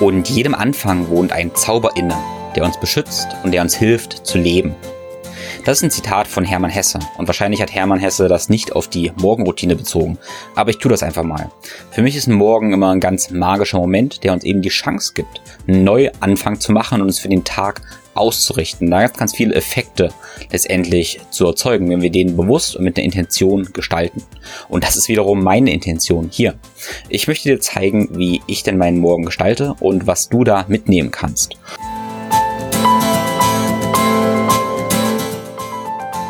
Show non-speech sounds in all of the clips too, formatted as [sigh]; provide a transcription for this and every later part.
Und jedem Anfang wohnt ein Zauber inne, der uns beschützt und der uns hilft zu leben. Das ist ein Zitat von Hermann Hesse. Und wahrscheinlich hat Hermann Hesse das nicht auf die Morgenroutine bezogen. Aber ich tue das einfach mal. Für mich ist ein Morgen immer ein ganz magischer Moment, der uns eben die Chance gibt, einen Neuanfang zu machen und uns für den Tag auszurichten, da ganz, ganz viele Effekte letztendlich zu erzeugen, wenn wir den bewusst und mit einer Intention gestalten. Und das ist wiederum meine Intention hier. Ich möchte dir zeigen, wie ich denn meinen Morgen gestalte und was du da mitnehmen kannst.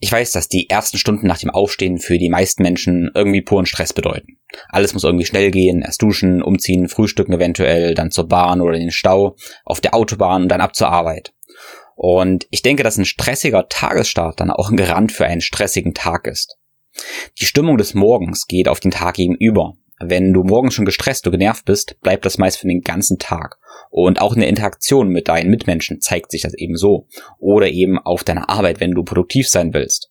Ich weiß, dass die ersten Stunden nach dem Aufstehen für die meisten Menschen irgendwie puren Stress bedeuten. Alles muss irgendwie schnell gehen, erst duschen, umziehen, frühstücken eventuell, dann zur Bahn oder in den Stau, auf der Autobahn und dann ab zur Arbeit. Und ich denke, dass ein stressiger Tagesstart dann auch ein Garant für einen stressigen Tag ist. Die Stimmung des Morgens geht auf den Tag gegenüber. Wenn du morgens schon gestresst und genervt bist, bleibt das meist für den ganzen Tag. Und auch in der Interaktion mit deinen Mitmenschen zeigt sich das eben so. Oder eben auf deiner Arbeit, wenn du produktiv sein willst.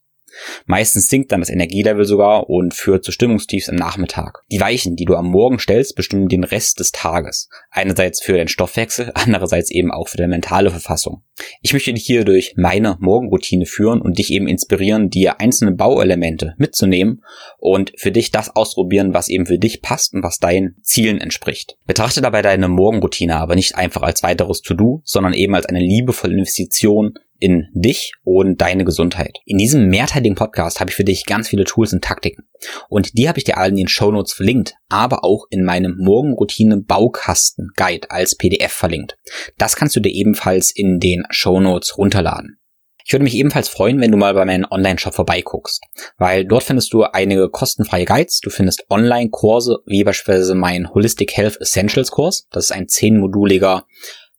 Meistens sinkt dann das Energielevel sogar und führt zu Stimmungstiefs am Nachmittag. Die Weichen, die du am Morgen stellst, bestimmen den Rest des Tages. Einerseits für den Stoffwechsel, andererseits eben auch für deine mentale Verfassung. Ich möchte dich hier durch meine Morgenroutine führen und dich eben inspirieren, dir einzelne Bauelemente mitzunehmen und für dich das ausprobieren, was eben für dich passt und was deinen Zielen entspricht. Betrachte dabei deine Morgenroutine aber nicht einfach als weiteres To-Do, sondern eben als eine liebevolle Investition in dich und deine Gesundheit. In diesem mehrteiligen Podcast habe ich für dich ganz viele Tools und Taktiken. Und die habe ich dir alle in den Show Notes verlinkt, aber auch in meinem Morgenroutine Baukasten Guide als PDF verlinkt. Das kannst du dir ebenfalls in den Show Notes runterladen. Ich würde mich ebenfalls freuen, wenn du mal bei meinem Online-Shop vorbeiguckst, weil dort findest du einige kostenfreie Guides, du findest Online-Kurse, wie beispielsweise mein Holistic Health Essentials Kurs. Das ist ein zehnmoduliger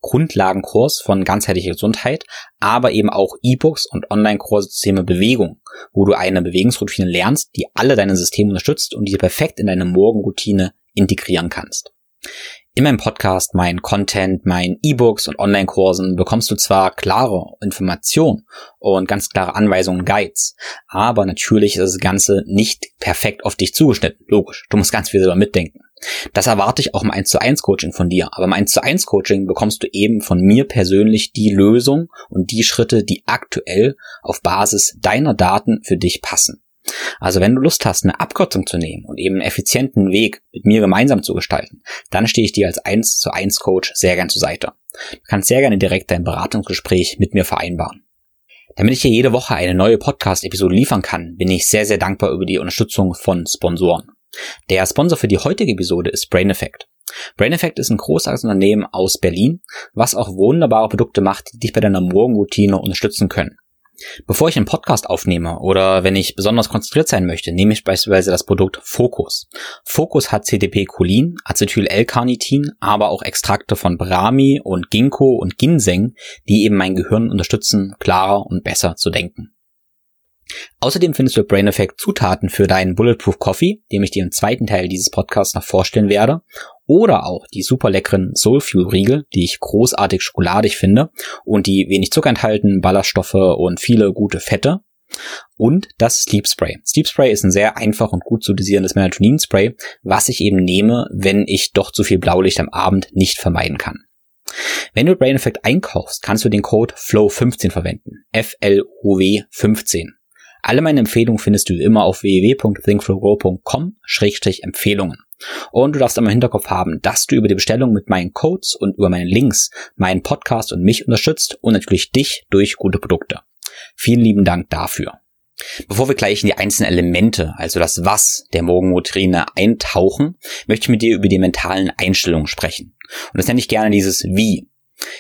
Grundlagenkurs von ganzheitlicher Gesundheit, aber eben auch E-Books und Online-Kurse zum Thema Bewegung, wo du eine Bewegungsroutine lernst, die alle deine Systeme unterstützt und die perfekt in deine Morgenroutine integrieren kannst. In meinem Podcast, meinen Content, meinen E-Books und Online-Kursen bekommst du zwar klare Informationen und ganz klare Anweisungen, Guides, aber natürlich ist das Ganze nicht perfekt auf dich zugeschnitten. Logisch, du musst ganz viel selber mitdenken. Das erwarte ich auch im 1 zu 1 Coaching von dir. Aber im 1 zu 1 Coaching bekommst du eben von mir persönlich die Lösung und die Schritte, die aktuell auf Basis deiner Daten für dich passen. Also wenn du Lust hast, eine Abkürzung zu nehmen und eben einen effizienten Weg mit mir gemeinsam zu gestalten, dann stehe ich dir als 1 zu 1 Coach sehr gern zur Seite. Du kannst sehr gerne direkt dein Beratungsgespräch mit mir vereinbaren. Damit ich hier jede Woche eine neue Podcast-Episode liefern kann, bin ich sehr, sehr dankbar über die Unterstützung von Sponsoren. Der Sponsor für die heutige Episode ist Brain Effect. Brain Effect ist ein großartiges Unternehmen aus Berlin, was auch wunderbare Produkte macht, die dich bei deiner Morgenroutine unterstützen können. Bevor ich einen Podcast aufnehme oder wenn ich besonders konzentriert sein möchte, nehme ich beispielsweise das Produkt Focus. Focus hat CDP-Cholin, Acetyl-L-Carnitin, aber auch Extrakte von Brahmi und Ginkgo und Ginseng, die eben mein Gehirn unterstützen, klarer und besser zu denken. Außerdem findest du Brain Effect Zutaten für deinen Bulletproof Coffee, dem ich dir im zweiten Teil dieses Podcasts noch vorstellen werde, oder auch die super leckeren Soulfuel Riegel, die ich großartig schokoladig finde und die wenig Zucker enthalten, Ballaststoffe und viele gute Fette. Und das Sleep Spray. Sleep Spray ist ein sehr einfach und gut zu dosierendes Melatonin Spray, was ich eben nehme, wenn ich doch zu viel Blaulicht am Abend nicht vermeiden kann. Wenn du Brain Effect einkaufst, kannst du den Code FLOW15 verwenden. F-L-O-W 15. Alle meine Empfehlungen findest du immer auf www.thinkflowgrow.com-empfehlungen. Und du darfst immer im Hinterkopf haben, dass du über die Bestellung mit meinen Codes und über meine Links meinen Podcast und mich unterstützt und natürlich dich durch gute Produkte. Vielen lieben Dank dafür. Bevor wir gleich in die einzelnen Elemente, also das Was der Morgenroutine eintauchen, möchte ich mit dir über die mentalen Einstellungen sprechen. Und das nenne ich gerne dieses Wie.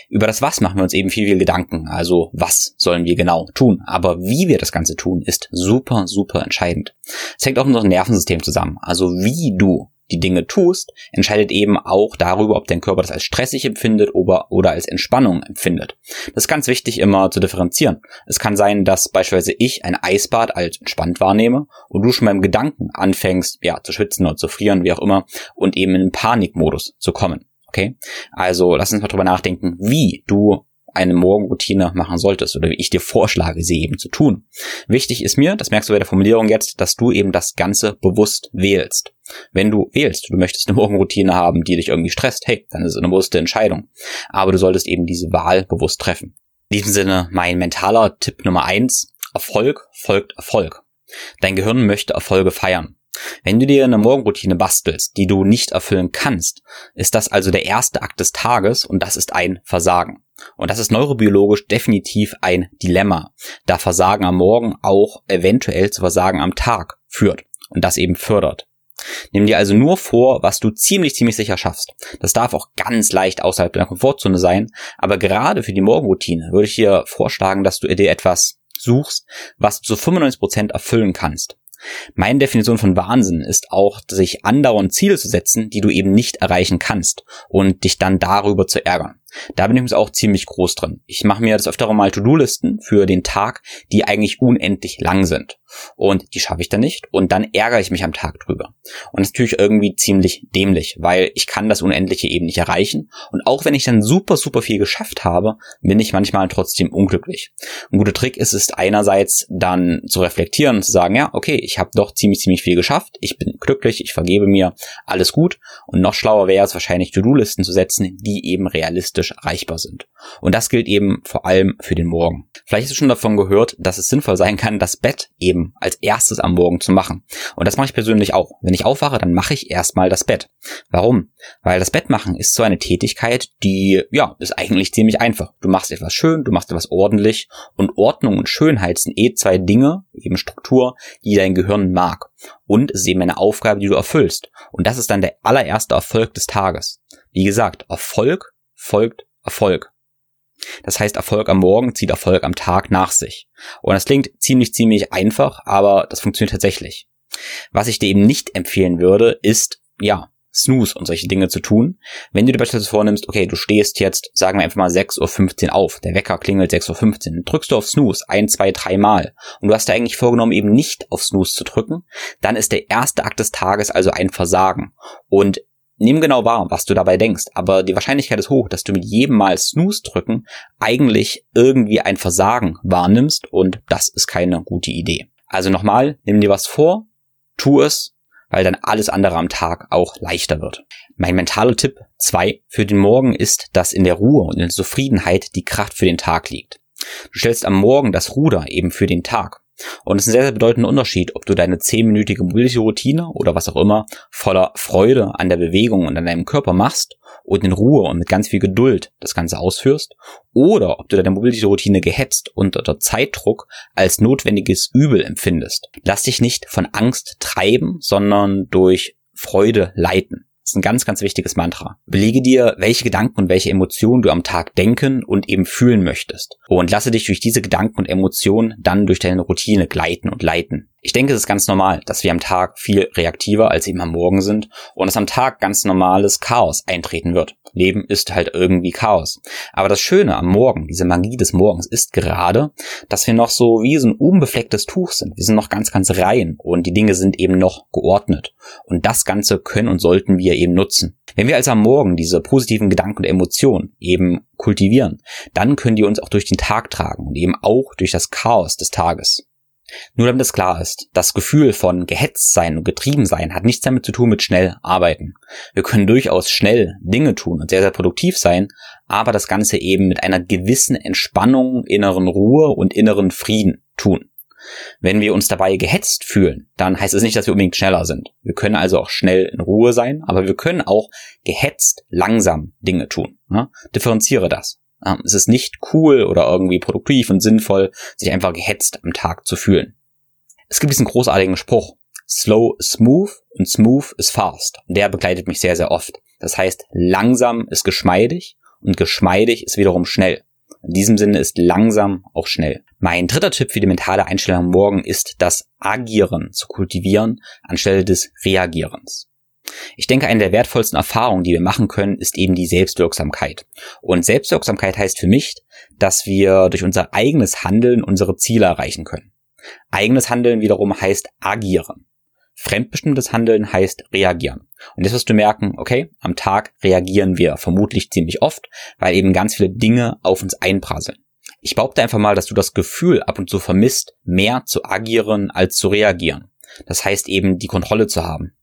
Über das Was machen wir uns eben viel, viel Gedanken. Also was sollen wir genau tun? Aber wie wir das Ganze tun, ist super, super entscheidend. Es hängt auch mit unserem Nervensystem zusammen. Also wie du die Dinge tust, entscheidet eben auch darüber, ob dein Körper das als stressig empfindet oder, als Entspannung empfindet. Das ist ganz wichtig immer zu differenzieren. Es kann sein, dass beispielsweise ich ein Eisbad als entspannt wahrnehme und du schon beim Gedanken anfängst, ja, zu schwitzen oder zu frieren, wie auch immer, und eben in Panikmodus zu kommen. Okay? Also lass uns mal drüber nachdenken, wie du eine Morgenroutine machen solltest oder wie ich dir vorschlage, sie eben zu tun. Wichtig ist mir, das merkst du bei der Formulierung jetzt, dass du eben das Ganze bewusst wählst. Wenn du wählst, du möchtest eine Morgenroutine haben, die dich irgendwie stresst, hey, dann ist es eine bewusste Entscheidung. Aber du solltest eben diese Wahl bewusst treffen. In diesem Sinne mein mentaler Tipp Nummer eins: Erfolg folgt Erfolg. Dein Gehirn möchte Erfolge feiern. Wenn du dir eine Morgenroutine bastelst, die du nicht erfüllen kannst, ist das also der erste Akt des Tages und das ist ein Versagen. Und das ist neurobiologisch definitiv ein Dilemma, da Versagen am Morgen auch eventuell zu Versagen am Tag führt und das eben fördert. Nimm dir also nur vor, was du ziemlich, ziemlich sicher schaffst. Das darf auch ganz leicht außerhalb deiner Komfortzone sein, aber gerade für die Morgenroutine würde ich dir vorschlagen, dass du dir etwas suchst, was du zu 95 Prozent erfüllen kannst. Meine Definition von Wahnsinn ist auch, sich andauernd Ziele zu setzen, die du eben nicht erreichen kannst und dich dann darüber zu ärgern. Da bin ich auch ziemlich groß drin. Ich mache mir das öfter mal To-Do-Listen für den Tag, die eigentlich unendlich lang sind. Und die schaffe ich dann nicht und dann ärgere ich mich am Tag drüber. Und das ist natürlich irgendwie ziemlich dämlich, weil ich kann das Unendliche eben nicht erreichen. Und auch wenn ich dann super, super viel geschafft habe, bin ich manchmal trotzdem unglücklich. Ein guter Trick ist es einerseits dann zu reflektieren und zu sagen, ja, okay, ich habe doch ziemlich, ziemlich viel geschafft, ich bin glücklich, ich vergebe mir, alles gut. Und noch schlauer wäre es wahrscheinlich To-Do-Listen zu setzen, die eben realistisch erreichbar sind. Und das gilt eben vor allem für den Morgen. Vielleicht hast du schon davon gehört, dass es sinnvoll sein kann, das Bett eben als erstes am Morgen zu machen. Und das mache ich persönlich auch. Wenn ich aufwache, dann mache ich erstmal das Bett. Warum? Weil das Bett machen ist so eine Tätigkeit, die, ja, ist eigentlich ziemlich einfach. Du machst etwas schön, du machst etwas ordentlich und Ordnung und Schönheit sind eh zwei Dinge, eben Struktur, die dein Gehirn mag. Und es ist eben eine Aufgabe, die du erfüllst. Und das ist dann der allererste Erfolg des Tages. Wie gesagt, Erfolg folgt Erfolg. Das heißt, Erfolg am Morgen zieht Erfolg am Tag nach sich. Und das klingt ziemlich, ziemlich einfach, aber das funktioniert tatsächlich. Was ich dir eben nicht empfehlen würde, ist, ja, Snooze und solche Dinge zu tun. Wenn du dir beispielsweise vornimmst, okay, du stehst jetzt, sagen wir einfach mal 6.15 Uhr auf, der Wecker klingelt 6.15 Uhr, drückst du auf Snooze ein, zwei, drei Mal und du hast dir eigentlich vorgenommen, eben nicht auf Snooze zu drücken, dann ist der erste Akt des Tages also ein Versagen. Und Nimm genau wahr, was du dabei denkst, aber die Wahrscheinlichkeit ist hoch, dass du mit jedem Mal Snooze drücken eigentlich irgendwie ein Versagen wahrnimmst und das ist keine gute Idee. Also nochmal, nimm dir was vor, tu es, weil dann alles andere am Tag auch leichter wird. Mein mentaler Tipp 2 für den Morgen ist, dass in der Ruhe und in der Zufriedenheit die Kraft für den Tag liegt. Du stellst am Morgen das Ruder eben für den Tag. Und es ist ein sehr, sehr bedeutender Unterschied, ob du deine zehnminütige Mobility-Routine oder was auch immer voller Freude an der Bewegung und an deinem Körper machst und in Ruhe und mit ganz viel Geduld das Ganze ausführst, oder ob du deine Mobility-Routine gehetzt und unter Zeitdruck als notwendiges Übel empfindest. Lass dich nicht von Angst treiben, sondern durch Freude leiten. Ist ein ganz, ganz wichtiges Mantra. Belege dir, welche Gedanken und welche Emotionen du am Tag denken und eben fühlen möchtest. Und lasse dich durch diese Gedanken und Emotionen dann durch deine Routine gleiten und leiten. Ich denke, es ist ganz normal, dass wir am Tag viel reaktiver als eben am Morgen sind und dass am Tag ganz normales Chaos eintreten wird. Leben ist halt irgendwie Chaos. Aber das Schöne am Morgen, diese Magie des Morgens ist gerade, dass wir noch so wie so ein unbeflecktes Tuch sind. Wir sind noch ganz, ganz rein und die Dinge sind eben noch geordnet. Und das Ganze können und sollten wir eben nutzen. Wenn wir also am Morgen diese positiven Gedanken und Emotionen eben kultivieren, dann können die uns auch durch den Tag tragen und eben auch durch das Chaos des Tages. Nur damit es klar ist, das Gefühl von gehetzt sein und getrieben sein hat nichts damit zu tun mit schnell arbeiten. Wir können durchaus schnell Dinge tun und sehr, sehr produktiv sein, aber das Ganze eben mit einer gewissen Entspannung, inneren Ruhe und inneren Frieden tun. Wenn wir uns dabei gehetzt fühlen, dann heißt es nicht, dass wir unbedingt schneller sind. Wir können also auch schnell in Ruhe sein, aber wir können auch gehetzt langsam Dinge tun. Ne? Differenziere das. Ähm, es ist nicht cool oder irgendwie produktiv und sinnvoll, sich einfach gehetzt am Tag zu fühlen. Es gibt diesen großartigen Spruch. Slow is smooth und smooth is fast. Und der begleitet mich sehr, sehr oft. Das heißt, langsam ist geschmeidig und geschmeidig ist wiederum schnell. In diesem Sinne ist langsam auch schnell. Mein dritter Tipp für die mentale Einstellung am Morgen ist, das Agieren zu kultivieren anstelle des Reagierens. Ich denke, eine der wertvollsten Erfahrungen, die wir machen können, ist eben die Selbstwirksamkeit. Und Selbstwirksamkeit heißt für mich, dass wir durch unser eigenes Handeln unsere Ziele erreichen können. Eigenes Handeln wiederum heißt agieren. Fremdbestimmtes Handeln heißt reagieren. Und jetzt wirst du merken, okay, am Tag reagieren wir vermutlich ziemlich oft, weil eben ganz viele Dinge auf uns einprasseln. Ich behaupte einfach mal, dass du das Gefühl ab und zu vermisst, mehr zu agieren als zu reagieren. Das heißt eben, die Kontrolle zu haben.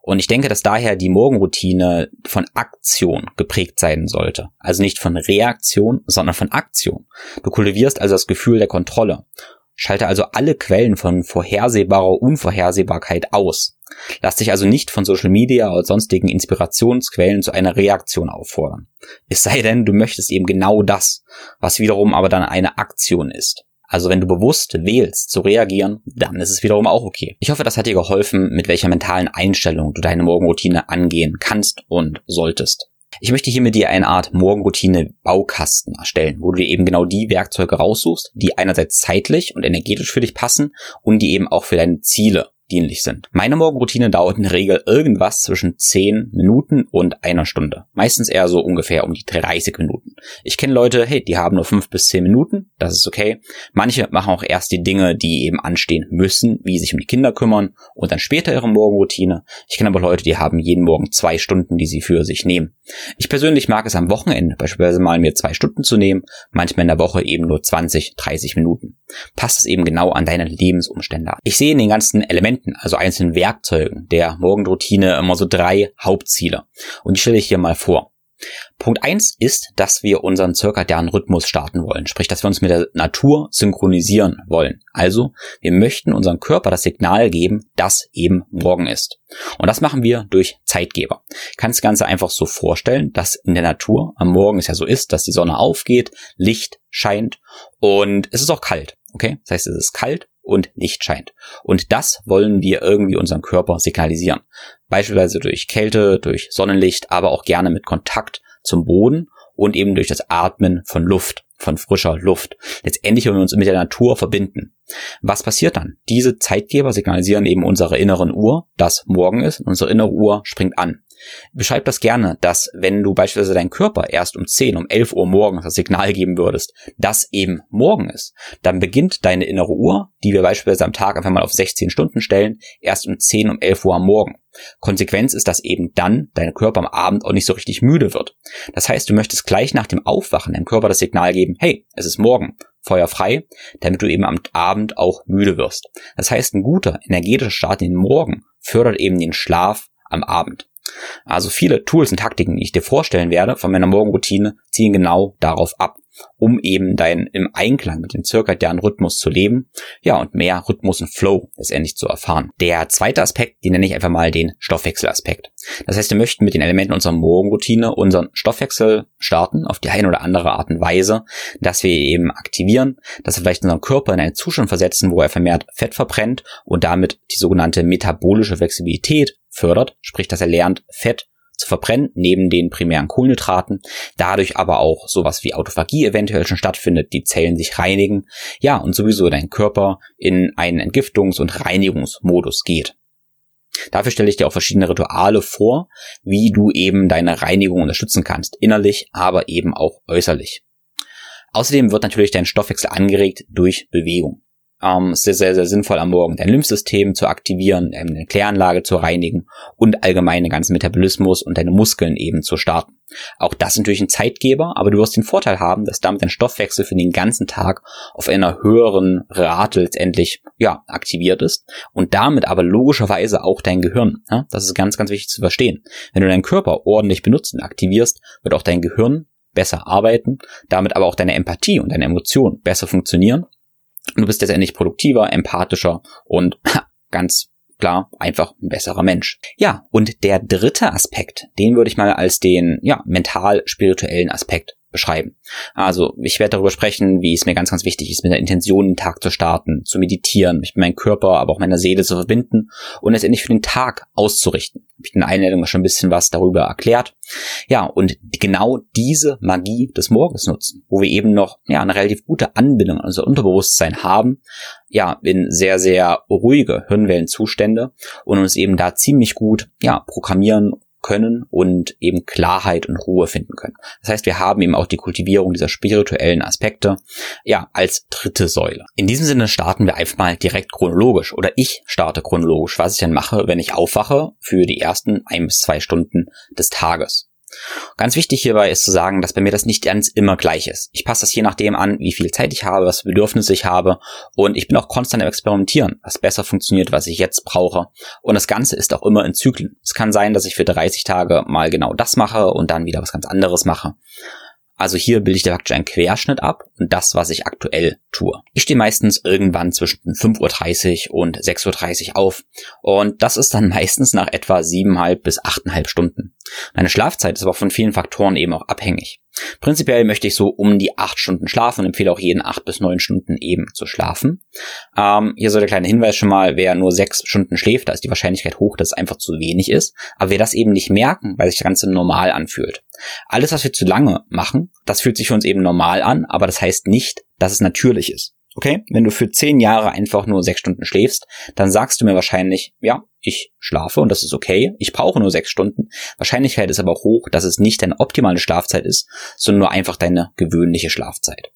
Und ich denke, dass daher die Morgenroutine von Aktion geprägt sein sollte. Also nicht von Reaktion, sondern von Aktion. Du kultivierst also das Gefühl der Kontrolle. Schalte also alle Quellen von vorhersehbarer Unvorhersehbarkeit aus. Lass dich also nicht von Social Media oder sonstigen Inspirationsquellen zu einer Reaktion auffordern. Es sei denn, du möchtest eben genau das, was wiederum aber dann eine Aktion ist. Also wenn du bewusst wählst zu reagieren, dann ist es wiederum auch okay. Ich hoffe, das hat dir geholfen, mit welcher mentalen Einstellung du deine Morgenroutine angehen kannst und solltest. Ich möchte hier mit dir eine Art Morgenroutine-Baukasten erstellen, wo du dir eben genau die Werkzeuge raussuchst, die einerseits zeitlich und energetisch für dich passen und die eben auch für deine Ziele dienlich sind. Meine Morgenroutine dauert in der Regel irgendwas zwischen 10 Minuten und einer Stunde. Meistens eher so ungefähr um die 30 Minuten. Ich kenne Leute, hey, die haben nur 5 bis 10 Minuten, das ist okay. Manche machen auch erst die Dinge, die eben anstehen müssen, wie sich um die Kinder kümmern und dann später ihre Morgenroutine. Ich kenne aber Leute, die haben jeden Morgen zwei Stunden, die sie für sich nehmen. Ich persönlich mag es am Wochenende beispielsweise mal mir zwei Stunden zu nehmen, manchmal in der Woche eben nur 20, 30 Minuten. Passt es eben genau an deine Lebensumstände. Ich sehe in den ganzen Elementen Elementen, also einzelnen Werkzeugen der Morgenroutine immer so drei Hauptziele. Und die stelle ich hier mal vor. Punkt eins ist, dass wir unseren zirkadianen Rhythmus starten wollen, sprich, dass wir uns mit der Natur synchronisieren wollen. Also, wir möchten unserem Körper das Signal geben, dass eben morgen ist. Und das machen wir durch Zeitgeber. Ich kann das Ganze einfach so vorstellen, dass in der Natur am Morgen es ja so ist, dass die Sonne aufgeht, Licht scheint und es ist auch kalt. Okay? Das heißt, es ist kalt und Licht scheint. Und das wollen wir irgendwie unserem Körper signalisieren. Beispielsweise durch Kälte, durch Sonnenlicht, aber auch gerne mit Kontakt zum Boden und eben durch das Atmen von Luft, von frischer Luft. Letztendlich wollen wir uns mit der Natur verbinden. Was passiert dann? Diese Zeitgeber signalisieren eben unserer inneren Uhr, dass morgen ist, und unsere innere Uhr springt an. Beschreib das gerne, dass wenn du beispielsweise deinen Körper erst um 10, um 11 Uhr morgens das Signal geben würdest, dass eben morgen ist, dann beginnt deine innere Uhr, die wir beispielsweise am Tag einfach mal auf 16 Stunden stellen, erst um 10, um 11 Uhr am Morgen. Konsequenz ist, dass eben dann dein Körper am Abend auch nicht so richtig müde wird. Das heißt, du möchtest gleich nach dem Aufwachen deinem Körper das Signal geben, hey, es ist morgen, Feuer frei, damit du eben am Abend auch müde wirst. Das heißt, ein guter energetischer Start in den Morgen fördert eben den Schlaf am Abend. Also viele Tools und Taktiken, die ich dir vorstellen werde von meiner Morgenroutine, ziehen genau darauf ab, um eben dein im Einklang mit dem zirkadianen Rhythmus zu leben, ja, und mehr Rhythmus und Flow letztendlich zu erfahren. Der zweite Aspekt, den nenne ich einfach mal den Stoffwechselaspekt. Das heißt, wir möchten mit den Elementen unserer Morgenroutine unseren Stoffwechsel starten, auf die eine oder andere Art und Weise, dass wir eben aktivieren, dass wir vielleicht unseren Körper in einen Zustand versetzen, wo er vermehrt Fett verbrennt und damit die sogenannte metabolische Flexibilität fördert, sprich, dass er lernt, Fett zu verbrennen, neben den primären Kohlenhydraten, dadurch aber auch sowas wie Autophagie eventuell schon stattfindet, die Zellen sich reinigen, ja, und sowieso dein Körper in einen Entgiftungs- und Reinigungsmodus geht. Dafür stelle ich dir auch verschiedene Rituale vor, wie du eben deine Reinigung unterstützen kannst, innerlich, aber eben auch äußerlich. Außerdem wird natürlich dein Stoffwechsel angeregt durch Bewegung ähm, sehr, sehr, sehr sinnvoll am Morgen dein Lymphsystem zu aktivieren, ähm, deine Kläranlage zu reinigen und allgemein den ganzen Metabolismus und deine Muskeln eben zu starten. Auch das ist natürlich ein Zeitgeber, aber du wirst den Vorteil haben, dass damit dein Stoffwechsel für den ganzen Tag auf einer höheren Rate letztendlich ja, aktiviert ist und damit aber logischerweise auch dein Gehirn. Ja? Das ist ganz, ganz wichtig zu verstehen. Wenn du deinen Körper ordentlich benutzt und aktivierst, wird auch dein Gehirn besser arbeiten, damit aber auch deine Empathie und deine Emotionen besser funktionieren Du bist letztendlich produktiver, empathischer und ganz klar einfach ein besserer Mensch. Ja, und der dritte Aspekt, den würde ich mal als den ja, mental-spirituellen Aspekt beschreiben. Also ich werde darüber sprechen, wie es mir ganz, ganz wichtig ist, mit der Intention den Tag zu starten, zu meditieren, mich mit meinem Körper, aber auch meiner Seele zu verbinden und letztendlich für den Tag auszurichten. Habe ich in der Einleitung schon ein bisschen was darüber erklärt. Ja, und genau diese Magie des Morgens nutzen, wo wir eben noch ja, eine relativ gute Anbindung an unser Unterbewusstsein haben, ja, in sehr, sehr ruhige Hirnwellenzustände und uns eben da ziemlich gut, ja, programmieren können und eben Klarheit und Ruhe finden können. Das heißt, wir haben eben auch die Kultivierung dieser spirituellen Aspekte, ja, als dritte Säule. In diesem Sinne starten wir einfach mal direkt chronologisch oder ich starte chronologisch, was ich dann mache, wenn ich aufwache für die ersten ein bis zwei Stunden des Tages. Ganz wichtig hierbei ist zu sagen, dass bei mir das nicht ganz immer gleich ist. Ich passe das je nachdem an, wie viel Zeit ich habe, was für Bedürfnisse ich habe und ich bin auch konstant am Experimentieren, was besser funktioniert, was ich jetzt brauche. Und das Ganze ist auch immer in Zyklen. Es kann sein, dass ich für 30 Tage mal genau das mache und dann wieder was ganz anderes mache. Also hier bilde ich praktisch einen Querschnitt ab und das, was ich aktuell tue. Ich stehe meistens irgendwann zwischen 5.30 Uhr und 6.30 Uhr auf und das ist dann [laughs] meistens nach etwa 7,5 bis 8,5 Stunden. Meine Schlafzeit ist aber von vielen Faktoren eben auch abhängig. Prinzipiell möchte ich so um die acht Stunden schlafen und empfehle auch jeden acht bis neun Stunden eben zu schlafen. Ähm, hier so der kleine Hinweis schon mal, wer nur sechs Stunden schläft, da ist die Wahrscheinlichkeit hoch, dass es einfach zu wenig ist. Aber wir das eben nicht merken, weil sich das Ganze normal anfühlt. Alles, was wir zu lange machen, das fühlt sich für uns eben normal an, aber das heißt nicht, dass es natürlich ist. Okay, wenn du für zehn Jahre einfach nur sechs Stunden schläfst, dann sagst du mir wahrscheinlich, ja, ich schlafe und das ist okay, ich brauche nur sechs Stunden. Wahrscheinlichkeit ist aber hoch, dass es nicht deine optimale Schlafzeit ist, sondern nur einfach deine gewöhnliche Schlafzeit.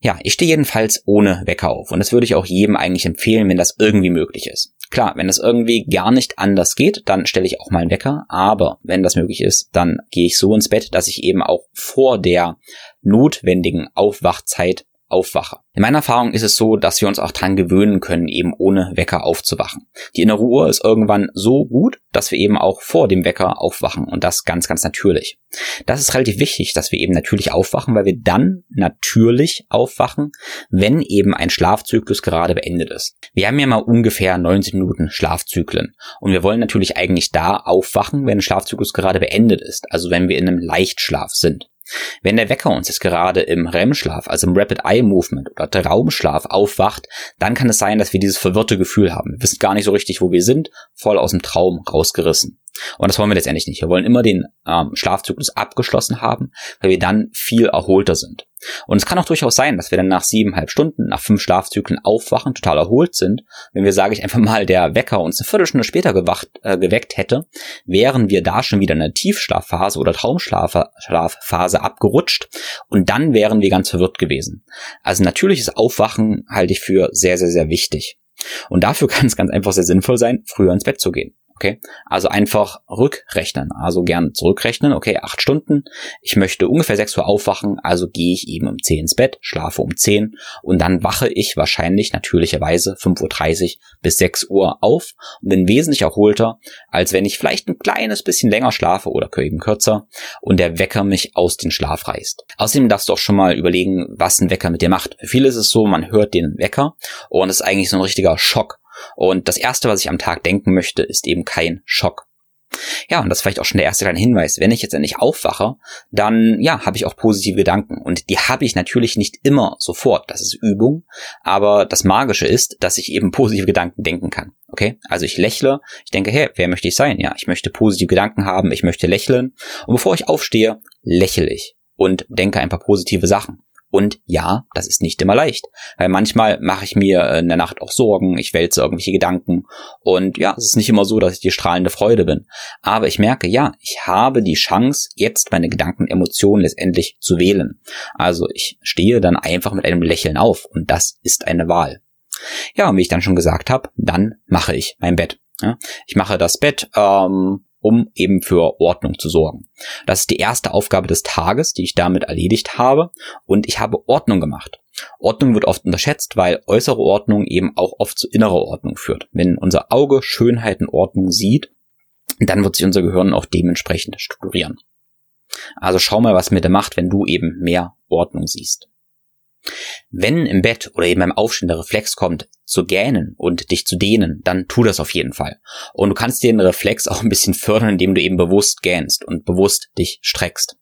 Ja, ich stehe jedenfalls ohne Wecker auf und das würde ich auch jedem eigentlich empfehlen, wenn das irgendwie möglich ist. Klar, wenn das irgendwie gar nicht anders geht, dann stelle ich auch mal einen Wecker, aber wenn das möglich ist, dann gehe ich so ins Bett, dass ich eben auch vor der notwendigen Aufwachzeit aufwache. In meiner Erfahrung ist es so, dass wir uns auch dran gewöhnen können, eben ohne Wecker aufzuwachen. Die innere Uhr ist irgendwann so gut, dass wir eben auch vor dem Wecker aufwachen und das ganz, ganz natürlich. Das ist relativ wichtig, dass wir eben natürlich aufwachen, weil wir dann natürlich aufwachen, wenn eben ein Schlafzyklus gerade beendet ist. Wir haben ja mal ungefähr 90 Minuten Schlafzyklen und wir wollen natürlich eigentlich da aufwachen, wenn ein Schlafzyklus gerade beendet ist, also wenn wir in einem Leichtschlaf sind. Wenn der Wecker uns jetzt gerade im REM-Schlaf, also im Rapid Eye Movement oder Traumschlaf aufwacht, dann kann es sein, dass wir dieses verwirrte Gefühl haben. Wir wissen gar nicht so richtig, wo wir sind, voll aus dem Traum rausgerissen. Und das wollen wir letztendlich nicht. Wir wollen immer den ähm, Schlafzyklus abgeschlossen haben, weil wir dann viel erholter sind. Und es kann auch durchaus sein, dass wir dann nach siebeneinhalb Stunden, nach fünf Schlafzyklen aufwachen, total erholt sind. Wenn wir, sage ich einfach mal, der Wecker uns eine Viertelstunde später gewacht, äh, geweckt hätte, wären wir da schon wieder in der Tiefschlafphase oder Traumschlafphase abgerutscht und dann wären wir ganz verwirrt gewesen. Also natürliches Aufwachen halte ich für sehr, sehr, sehr wichtig. Und dafür [laughs] kann es ganz einfach sehr sinnvoll sein, früher ins Bett zu gehen. Okay, also einfach rückrechnen, also gern zurückrechnen. Okay, acht Stunden. Ich möchte ungefähr sechs Uhr aufwachen, also gehe ich eben um zehn ins Bett, schlafe um zehn und dann wache ich wahrscheinlich natürlicherweise 5.30 Uhr bis 6 Uhr auf und bin wesentlich erholter, als wenn ich vielleicht ein kleines bisschen länger schlafe oder eben kürzer und der Wecker mich aus dem Schlaf reißt. Außerdem darfst du auch schon mal überlegen, was ein Wecker mit dir macht. Für viele ist es so, man hört den Wecker und es ist eigentlich so ein richtiger Schock und das erste, was ich am Tag denken möchte, ist eben kein Schock. Ja, und das ist vielleicht auch schon der erste kleine Hinweis. Wenn ich jetzt endlich aufwache, dann ja, habe ich auch positive Gedanken. Und die habe ich natürlich nicht immer sofort. Das ist Übung. Aber das Magische ist, dass ich eben [laughs] positive Gedanken denken kann. Okay? Also ich lächle, ich denke, hey, wer möchte ich sein? Ja, ich möchte positive Gedanken haben, ich möchte lächeln. Und bevor ich aufstehe, lächle ich und denke ein paar positive Sachen. Und ja, das ist nicht immer leicht, weil manchmal mache ich mir in der Nacht auch Sorgen, ich wälze irgendwelche Gedanken und ja, es ist nicht immer so, dass ich die strahlende Freude bin. Aber ich merke, ja, ich habe die Chance, jetzt meine Gedanken, Emotionen letztendlich zu wählen. Also ich stehe dann einfach mit einem Lächeln auf und das ist eine Wahl. Ja, und wie ich dann schon gesagt habe, dann mache ich mein Bett. Ich mache das Bett, ähm, um eben für Ordnung zu sorgen. Das ist die erste Aufgabe des Tages, die ich damit erledigt habe und ich habe Ordnung gemacht. Ordnung wird oft unterschätzt, weil äußere Ordnung eben auch oft zu innerer Ordnung führt. Wenn unser Auge Schönheit und Ordnung sieht, dann wird sich unser Gehirn auch dementsprechend strukturieren. Also schau mal, was mit dir macht, wenn du eben mehr Ordnung siehst. Wenn im Bett oder eben beim Aufstehen der Reflex kommt, zu gähnen und dich zu dehnen, dann tu das auf jeden Fall. Und du kannst den Reflex auch ein bisschen fördern, indem du eben bewusst gähnst und bewusst dich streckst.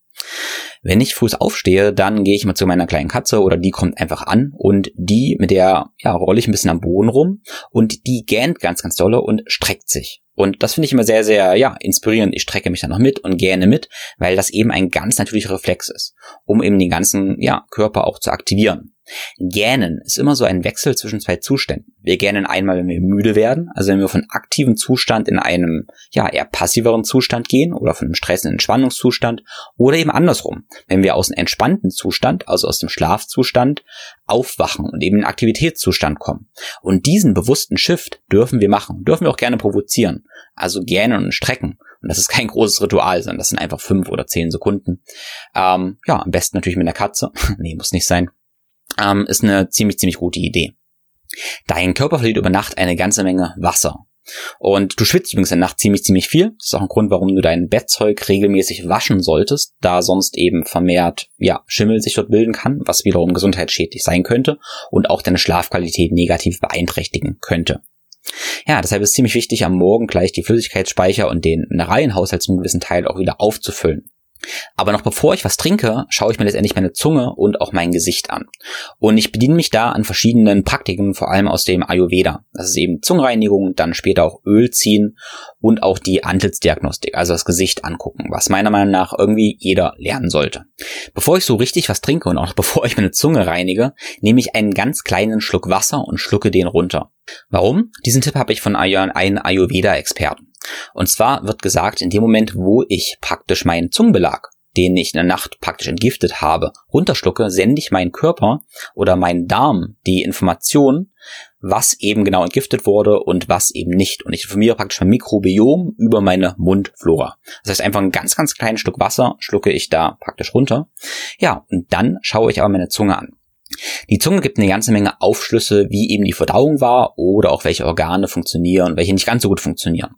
Wenn ich früh aufstehe, dann gehe ich mal zu meiner kleinen Katze oder die kommt einfach an und die, mit der, ja, rolle ich ein bisschen am Boden rum und die gähnt ganz, ganz dolle und streckt sich. Und das finde ich immer sehr, sehr, ja, inspirierend. Ich strecke mich dann noch mit und gähne mit, weil das eben ein ganz natürlicher Reflex ist, um eben den ganzen, ja, Körper auch zu aktivieren. Gähnen ist immer so ein Wechsel zwischen zwei Zuständen. Wir gähnen einmal, wenn wir müde werden, also wenn wir von aktivem Zustand in einem ja eher passiveren Zustand gehen oder von einem Stress in einen Entspannungszustand oder eben andersrum, wenn wir aus einem entspannten Zustand, also aus dem Schlafzustand aufwachen und eben in den Aktivitätszustand kommen. Und diesen bewussten Shift dürfen wir machen, dürfen wir auch gerne provozieren, also gähnen und strecken. Und das ist kein großes Ritual, sondern das sind einfach fünf oder zehn Sekunden. Ähm, ja, am besten natürlich mit einer Katze. [laughs] nee, muss nicht sein ähm, ist eine ziemlich, ziemlich gute Idee. Dein Körper verliert über Nacht eine ganze Menge Wasser. Und du schwitzt übrigens in der Nacht ziemlich, ziemlich viel. Das ist auch ein Grund, warum du dein Bettzeug regelmäßig waschen solltest, da sonst eben vermehrt, ja, Schimmel sich dort bilden kann, was wiederum gesundheitsschädlich sein könnte und auch deine Schlafqualität negativ beeinträchtigen könnte. Ja, deshalb ist es ziemlich wichtig, am Morgen gleich die Flüssigkeitsspeicher und den Mineralienhaushalt zum gewissen Teil auch wieder aufzufüllen. Aber noch bevor ich was trinke, schaue ich mir letztendlich meine Zunge und auch mein Gesicht an. Und ich bediene mich da an verschiedenen Praktiken, vor allem aus dem Ayurveda. Das ist eben Zungenreinigung, dann später auch Öl ziehen und auch die Antlitzdiagnostik, also das Gesicht angucken, was meiner Meinung nach irgendwie jeder lernen sollte. Bevor ich so richtig was trinke und auch [laughs] bevor ich meine Zunge reinige, nehme ich einen ganz kleinen Schluck Wasser und schlucke den runter. Warum? Diesen Tipp habe ich von einem Ayurveda-Experten. Und zwar wird gesagt, in dem Moment, wo ich praktisch meinen Zungenbelag, den ich in der Nacht praktisch entgiftet habe, runterschlucke, sende ich meinen Körper oder meinen Darm die Information, was eben genau entgiftet wurde und was eben nicht. Und ich informiere praktisch mein Mikrobiom über meine Mundflora. Das heißt, einfach ein ganz, ganz kleines Stück Wasser schlucke ich da praktisch runter. Ja, und dann schaue ich aber meine Zunge an. Die Zunge gibt eine ganze Menge Aufschlüsse, wie eben die Verdauung war oder auch welche Organe funktionieren, welche nicht ganz so gut funktionieren.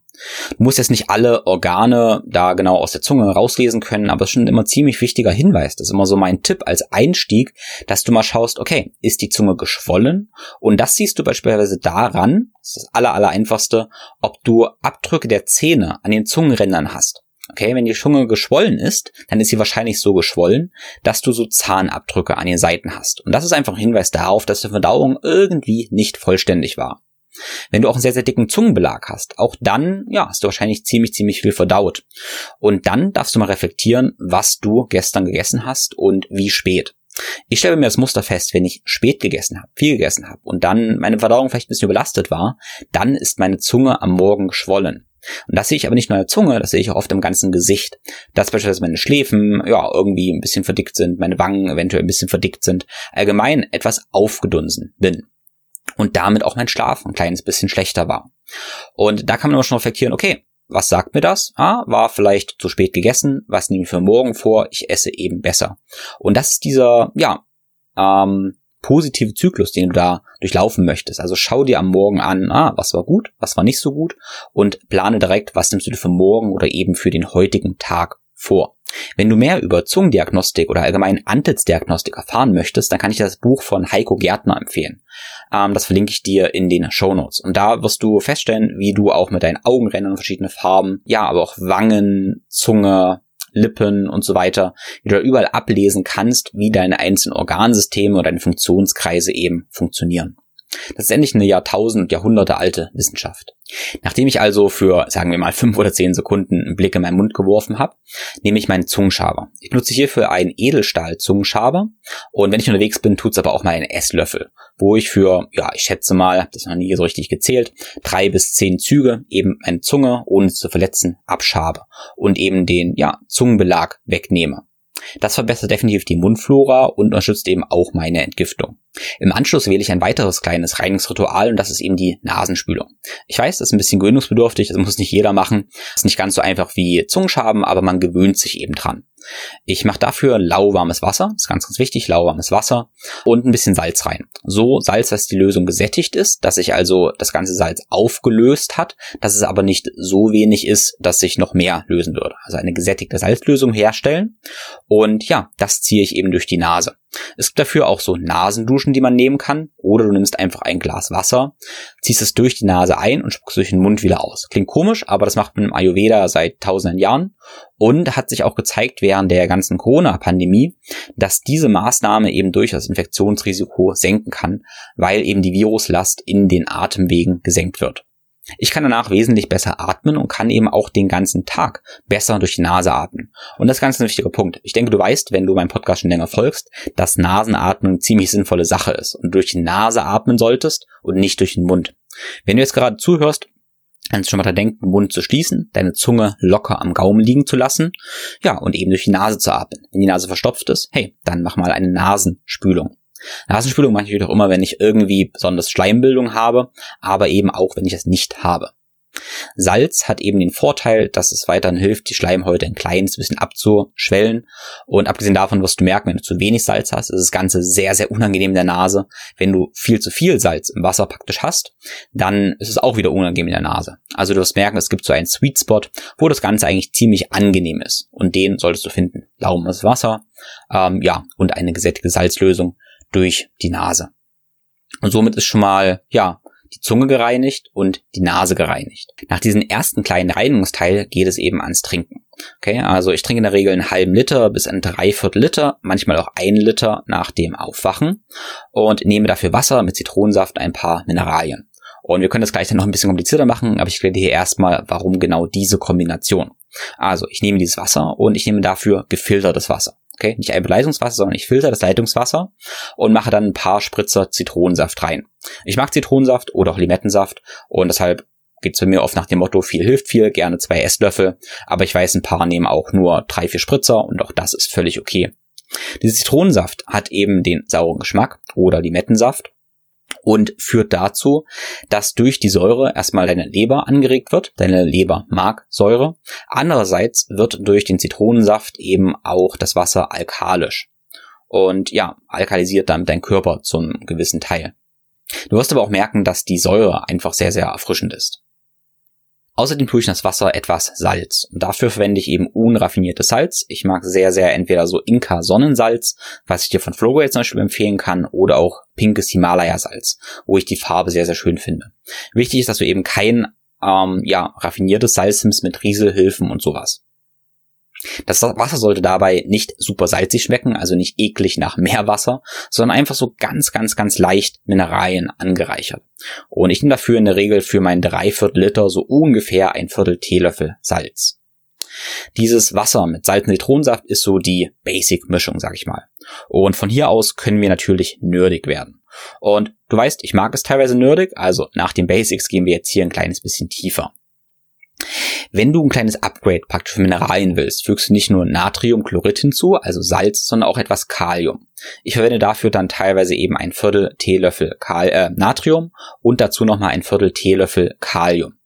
Du musst jetzt nicht alle Organe da genau aus der Zunge rauslesen können, aber es ist schon immer ziemlich wichtiger Hinweis. Das ist immer so mein Tipp als Einstieg, dass du mal schaust, okay, ist die Zunge geschwollen? Und das siehst du beispielsweise daran, das ist das aller, aller einfachste, ob du Abdrücke der Zähne an den Zungenrändern hast. Okay, wenn die Zunge geschwollen ist, dann ist sie wahrscheinlich so geschwollen, dass du so Zahnabdrücke an den Seiten hast. Und das ist einfach ein Hinweis darauf, dass die Verdauung irgendwie nicht vollständig war. Wenn du auch einen sehr, sehr dicken Zungenbelag hast, auch dann, ja, hast du wahrscheinlich ziemlich, ziemlich viel verdaut. Und dann darfst du mal reflektieren, was du gestern gegessen hast und wie spät. Ich stelle mir das Muster fest, wenn ich spät gegessen habe, viel gegessen habe und dann meine Verdauung vielleicht ein bisschen überlastet war, dann ist meine Zunge am Morgen geschwollen. Und das sehe ich aber nicht nur in der Zunge, das sehe ich auch oft im ganzen Gesicht. Dass beispielsweise meine Schläfen, ja, irgendwie ein bisschen verdickt sind, meine Wangen eventuell ein bisschen verdickt sind, allgemein etwas aufgedunsen bin. Und damit auch mein Schlaf ein kleines bisschen schlechter war. Und da kann man auch schon reflektieren, okay, was sagt mir das? Ah, war vielleicht zu spät gegessen, was nehme ich für morgen vor? Ich esse eben besser. Und das ist dieser, ja, ähm, positive Zyklus, den du da durchlaufen möchtest. Also schau dir am Morgen an, ah, was war gut, was war nicht so gut und plane direkt, was nimmst du dir für morgen oder eben für den heutigen Tag vor. Wenn du mehr über Zungendiagnostik oder allgemein Antlitzdiagnostik erfahren möchtest, dann kann ich das Buch von Heiko Gärtner empfehlen. Ähm, das verlinke ich dir in den Show Notes. Und da wirst du feststellen, wie du auch mit deinen Augenrändern verschiedene Farben, ja, aber auch Wangen, Zunge, Lippen und so weiter, wie du überall ablesen kannst, wie deine einzelnen Organsysteme oder deine Funktionskreise eben funktionieren. Das ist endlich eine Jahrtausend, Jahrhunderte alte Wissenschaft. Nachdem ich also für, sagen wir mal, fünf oder zehn Sekunden einen Blick in meinen Mund geworfen habe, nehme ich meinen Zungenschaber. Ich benutze hierfür einen Edelstahl-Zungenschaber und wenn ich unterwegs bin, tut's aber auch mal einen Esslöffel, wo ich für, ja, ich schätze mal, habe das noch nie so richtig gezählt, drei bis zehn Züge eben meine Zunge, ohne zu verletzen, abschabe und eben den, ja, Zungenbelag wegnehme. Das verbessert definitiv die Mundflora und unterstützt eben auch meine Entgiftung. Im Anschluss wähle ich ein weiteres kleines Reinigungsritual und das ist eben die Nasenspülung. Ich weiß, das ist ein bisschen gewöhnungsbedürftig, das muss nicht jeder machen. Das ist nicht ganz so einfach wie Zungenschaben, aber man gewöhnt sich eben dran. Ich mache dafür lauwarmes Wasser, das ist ganz, ganz wichtig, lauwarmes Wasser und ein bisschen Salz rein. So Salz, dass die Lösung gesättigt ist, dass sich also das ganze Salz aufgelöst hat, dass es aber nicht so wenig ist, dass sich noch mehr lösen würde. Also eine gesättigte Salzlösung herstellen und ja, das ziehe ich eben durch die Nase. Es gibt dafür auch so Nasenduschen, die man nehmen kann. Oder du nimmst einfach ein Glas Wasser, ziehst es durch die Nase ein und spuckst durch den Mund wieder aus. Klingt komisch, aber das macht man im Ayurveda seit tausenden Jahren und hat sich auch gezeigt während der ganzen Corona-Pandemie, dass diese Maßnahme eben durch das Infektionsrisiko senken kann, weil eben die Viruslast in den Atemwegen gesenkt wird. Ich kann danach wesentlich besser atmen und kann eben auch den ganzen Tag besser durch die Nase atmen. Und das ist ganz ein wichtiger Punkt. Ich denke, du weißt, wenn du meinem Podcast schon länger folgst, dass Nasenatmen eine ziemlich sinnvolle Sache ist und du durch die Nase atmen solltest und nicht durch den Mund. Wenn du jetzt gerade zuhörst, kannst du schon mal da denken, den Mund zu schließen, deine Zunge locker am Gaumen liegen zu lassen, ja, und eben durch die Nase zu atmen. Wenn die Nase verstopft ist, hey, dann mach mal eine Nasenspülung. Nasenspülung mache ich auch immer, wenn ich irgendwie besonders Schleimbildung habe, aber eben auch, wenn ich es nicht habe. Salz hat eben den Vorteil, dass es weiterhin hilft, die Schleimhäute ein kleines bisschen abzuschwellen. Und abgesehen davon wirst du merken, wenn du zu wenig Salz hast, ist das Ganze sehr, sehr unangenehm in der Nase. Wenn du viel zu viel Salz im Wasser praktisch hast, dann ist es auch wieder unangenehm in der Nase. Also du wirst merken, es gibt so einen Sweet Spot, wo das Ganze eigentlich ziemlich angenehm ist. Und den solltest du finden. Lauwarmes Wasser, ähm, ja, und eine gesättigte Salzlösung durch die Nase. Und somit ist schon mal, ja, die Zunge gereinigt und die Nase gereinigt. Nach diesem ersten kleinen Reinigungsteil geht es eben ans Trinken. Okay, also ich trinke in der Regel einen halben Liter bis ein Dreiviertel Liter, manchmal auch ein Liter nach dem Aufwachen und nehme dafür Wasser mit Zitronensaft ein paar Mineralien. Und wir können das gleich dann noch ein bisschen komplizierter machen, aber ich erkläre dir hier erstmal, warum genau diese Kombination. Also ich nehme dieses Wasser und ich nehme dafür gefiltertes Wasser. Okay, nicht ein Leitungswasser, sondern ich filter das Leitungswasser und mache dann ein paar Spritzer Zitronensaft rein. Ich mag Zitronensaft oder auch Limettensaft und deshalb geht's bei mir oft nach dem Motto, viel hilft viel, gerne zwei Esslöffel, aber ich weiß, ein paar nehmen auch nur drei, vier Spritzer und auch das ist völlig okay. Dieser Zitronensaft hat eben den sauren Geschmack oder Limettensaft und führt dazu, dass durch die Säure erstmal deine Leber angeregt wird. Deine Leber mag Säure. Andererseits wird durch den Zitronensaft eben auch das Wasser alkalisch. Und ja, alkalisiert damit dein Körper zum gewissen Teil. Du wirst aber auch merken, dass die Säure einfach sehr, sehr erfrischend ist. Außerdem tue ich in das Wasser etwas Salz. Und dafür verwende ich eben unraffiniertes Salz. Ich mag sehr, sehr entweder so Inka Sonnensalz, was ich dir von Flogo jetzt zum Beispiel empfehlen kann, oder auch pinkes Himalaya Salz, wo ich die Farbe sehr, sehr schön finde. Wichtig ist, dass du eben kein ähm, ja, raffiniertes Salz nimmst mit Rieselhilfen und sowas. Das Wasser sollte dabei nicht super salzig schmecken, also nicht eklig nach Meerwasser, sondern einfach so ganz, ganz, ganz leicht Mineralien angereichert. Und ich nehme dafür in der Regel für meinen Dreiviertel Liter so ungefähr ein Viertel Teelöffel Salz. Dieses Wasser mit Salz und Zitronensaft ist so die Basic-Mischung, sag ich mal. Und von hier aus können wir natürlich nerdig werden. Und du weißt, ich mag es teilweise nerdig, also nach den Basics gehen wir jetzt hier ein kleines bisschen tiefer. Wenn du ein kleines Upgrade praktisch für Mineralien willst, fügst du nicht nur Natriumchlorid hinzu, also Salz, sondern auch etwas Kalium. Ich verwende dafür dann teilweise eben ein Viertel Teelöffel Kal äh, Natrium und dazu nochmal ein Viertel Teelöffel Kalium.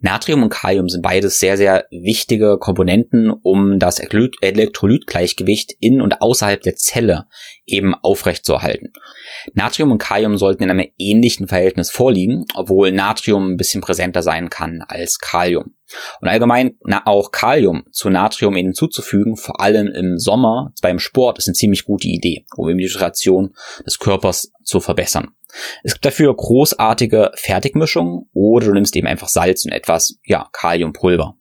Natrium und Kalium sind beides sehr, sehr wichtige Komponenten, um das Elektrolytgleichgewicht in und außerhalb der Zelle eben aufrechtzuerhalten. Natrium und Kalium sollten in einem ähnlichen Verhältnis vorliegen, obwohl Natrium ein bisschen präsenter sein kann als Kalium. Und allgemein na, auch Kalium zu Natrium hinzuzufügen, vor allem im Sommer beim Sport, ist eine ziemlich gute Idee, um die Hydration des Körpers zu verbessern. Es gibt dafür großartige Fertigmischungen oder du nimmst eben einfach Salz und etwas, ja, Kaliumpulver.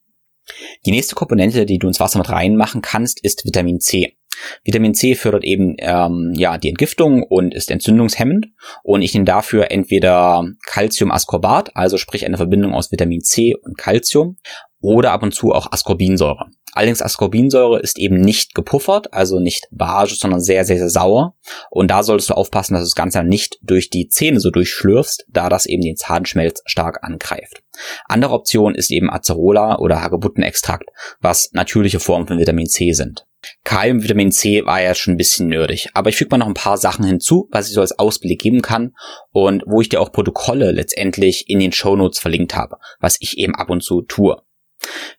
Die nächste Komponente, die du ins Wasser mit reinmachen kannst, ist Vitamin C. Vitamin C fördert eben ähm, ja die Entgiftung und ist entzündungshemmend und ich nehme dafür entweder Calciumascorbat, also sprich eine Verbindung aus Vitamin C und Calcium oder ab und zu auch Ascorbinsäure. Allerdings Ascorbinsäure ist eben nicht gepuffert, also nicht basisch, sondern sehr, sehr, sehr sauer. Und da solltest du aufpassen, dass du das Ganze nicht durch die Zähne so durchschlürfst, da das eben den Zahnschmelz stark angreift. Andere Option ist eben Acerola oder Hagebuttenextrakt, was natürliche Formen von Vitamin C sind. Kalium Vitamin C war ja schon ein bisschen nerdig, aber ich füge mal noch ein paar Sachen hinzu, was ich so als Ausblick geben kann und wo ich dir auch Protokolle letztendlich in den Show Notes verlinkt habe, was ich eben ab und zu tue.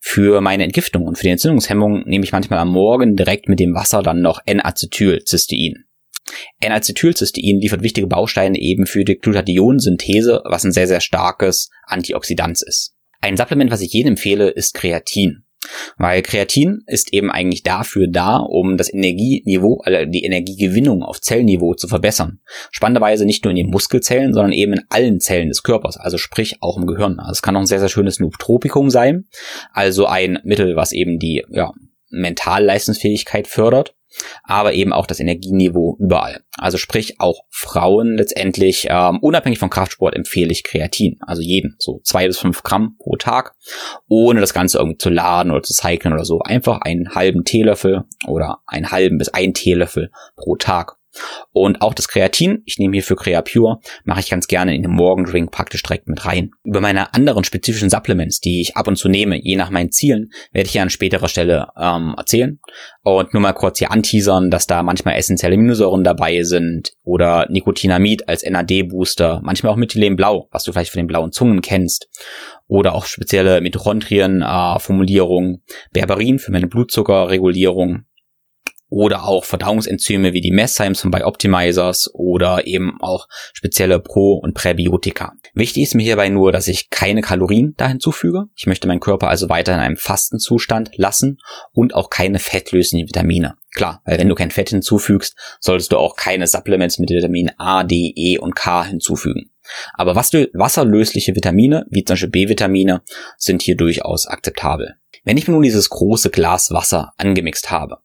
Für meine Entgiftung und für die Entzündungshemmung nehme ich manchmal am Morgen direkt mit dem Wasser dann noch N-Acetylcystein. N-Acetylcystein liefert wichtige Bausteine eben für die Glutationsynthese, was ein sehr, sehr starkes Antioxidant ist. Ein Supplement, was ich jedem empfehle, ist Kreatin. Weil Kreatin ist eben eigentlich dafür da, um das Energieniveau, also die Energiegewinnung auf Zellniveau zu verbessern. Spannenderweise nicht nur in den Muskelzellen, sondern eben in allen Zellen des Körpers, also sprich auch im Gehirn. Also es kann auch ein sehr, sehr schönes Nootropikum sein, also ein Mittel, was eben die ja, Mentalleistungsfähigkeit fördert aber eben auch das Energieniveau überall. Also sprich auch Frauen letztendlich, ähm, unabhängig vom Kraftsport empfehle ich Kreatin. Also jeden, so zwei bis fünf Gramm pro Tag, ohne das Ganze irgendwie zu laden oder zu cyclen oder so. Einfach einen halben Teelöffel oder einen halben bis ein Teelöffel pro Tag. Und auch das Kreatin, ich nehme hier für Creapure, mache ich ganz gerne in den Morgendrink praktisch direkt mit rein. Über meine anderen spezifischen Supplements, die ich ab und zu nehme, je nach meinen Zielen, werde ich hier an späterer Stelle ähm, erzählen. Und nur mal kurz hier anteasern, dass da manchmal essentielle Aminosäuren dabei sind oder Nikotinamid als NAD-Booster, manchmal auch Methylenblau, was du vielleicht von den blauen Zungen kennst. Oder auch spezielle Mitochondrien-Formulierungen, äh, Berberin für meine Blutzuckerregulierung, oder auch Verdauungsenzyme wie die Messheims von Bioptimizers oder eben auch spezielle Pro- und Präbiotika. Wichtig ist mir hierbei nur, dass ich keine Kalorien da hinzufüge. Ich möchte meinen Körper also weiter in einem Fastenzustand lassen und auch keine fettlösenden Vitamine. Klar, weil wenn du kein Fett hinzufügst, solltest du auch keine Supplements mit Vitaminen A, D, E und K hinzufügen. Aber wasserlösliche Vitamine, wie zum Beispiel B-Vitamine, sind hier durchaus akzeptabel. Wenn ich mir nun dieses große Glas Wasser angemixt habe,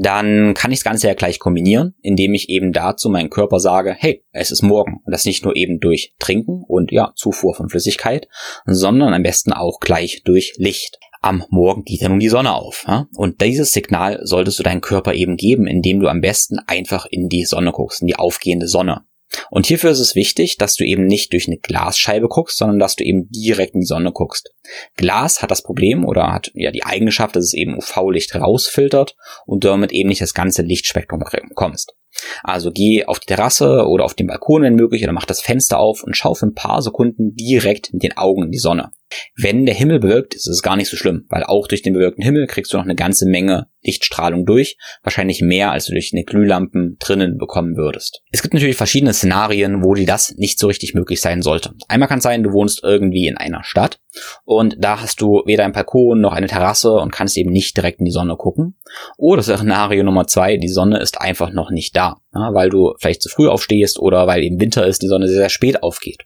dann kann ich das Ganze ja gleich kombinieren, indem ich eben dazu meinem Körper sage, hey, es ist morgen. Und das nicht nur eben durch Trinken und ja, Zufuhr von Flüssigkeit, sondern am besten auch gleich durch Licht. Am Morgen geht ja nun die Sonne auf. Ja? Und dieses Signal solltest du deinem Körper eben geben, indem du am besten einfach in die Sonne guckst, in die aufgehende Sonne. Und hierfür ist es wichtig, dass du eben nicht durch eine Glasscheibe guckst, sondern dass du eben direkt in die Sonne guckst. Glas hat das Problem oder hat ja die Eigenschaft, dass es eben UV-Licht rausfiltert und damit eben nicht das ganze Lichtspektrum bekommst. Also geh auf die Terrasse oder auf den Balkon, wenn möglich, oder mach das Fenster auf und schau für ein paar Sekunden direkt mit den Augen in die Sonne. Wenn der Himmel bewölkt ist, ist es gar nicht so schlimm, weil auch durch den bewölkten Himmel kriegst du noch eine ganze Menge Lichtstrahlung durch, wahrscheinlich mehr, als du durch eine Glühlampen drinnen bekommen würdest. Es gibt natürlich verschiedene Szenarien, wo dir das nicht so richtig möglich sein sollte. Einmal kann es sein, du wohnst irgendwie in einer Stadt und da hast du weder ein Balkon noch eine Terrasse und kannst eben nicht direkt in die Sonne gucken. Oder Szenario Nummer zwei, die Sonne ist einfach noch nicht da, ja, weil du vielleicht zu früh aufstehst oder weil eben Winter ist, die Sonne sehr, sehr spät aufgeht.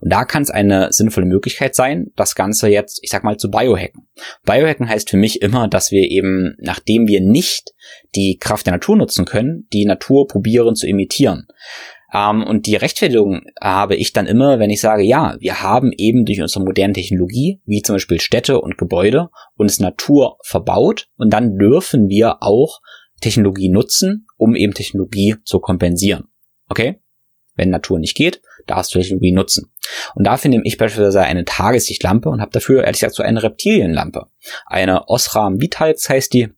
Und da kann es eine sinnvolle Möglichkeit sein, das Ganze jetzt, ich sag mal, zu biohacken. Biohacken heißt für mich immer, dass wir eben, nachdem wir nicht die Kraft der Natur nutzen können, die Natur probieren zu imitieren. Ähm, und die Rechtfertigung habe ich dann immer, wenn ich sage, ja, wir haben eben durch unsere moderne Technologie, wie zum Beispiel Städte und Gebäude, uns Natur verbaut und dann dürfen wir auch Technologie nutzen, um eben Technologie zu kompensieren. Okay? Wenn Natur nicht geht, darfst du Technologie nutzen. Und dafür nehme ich beispielsweise eine Tageslichtlampe und habe dafür ehrlich gesagt so eine Reptilienlampe. Eine Osram Vitals heißt die.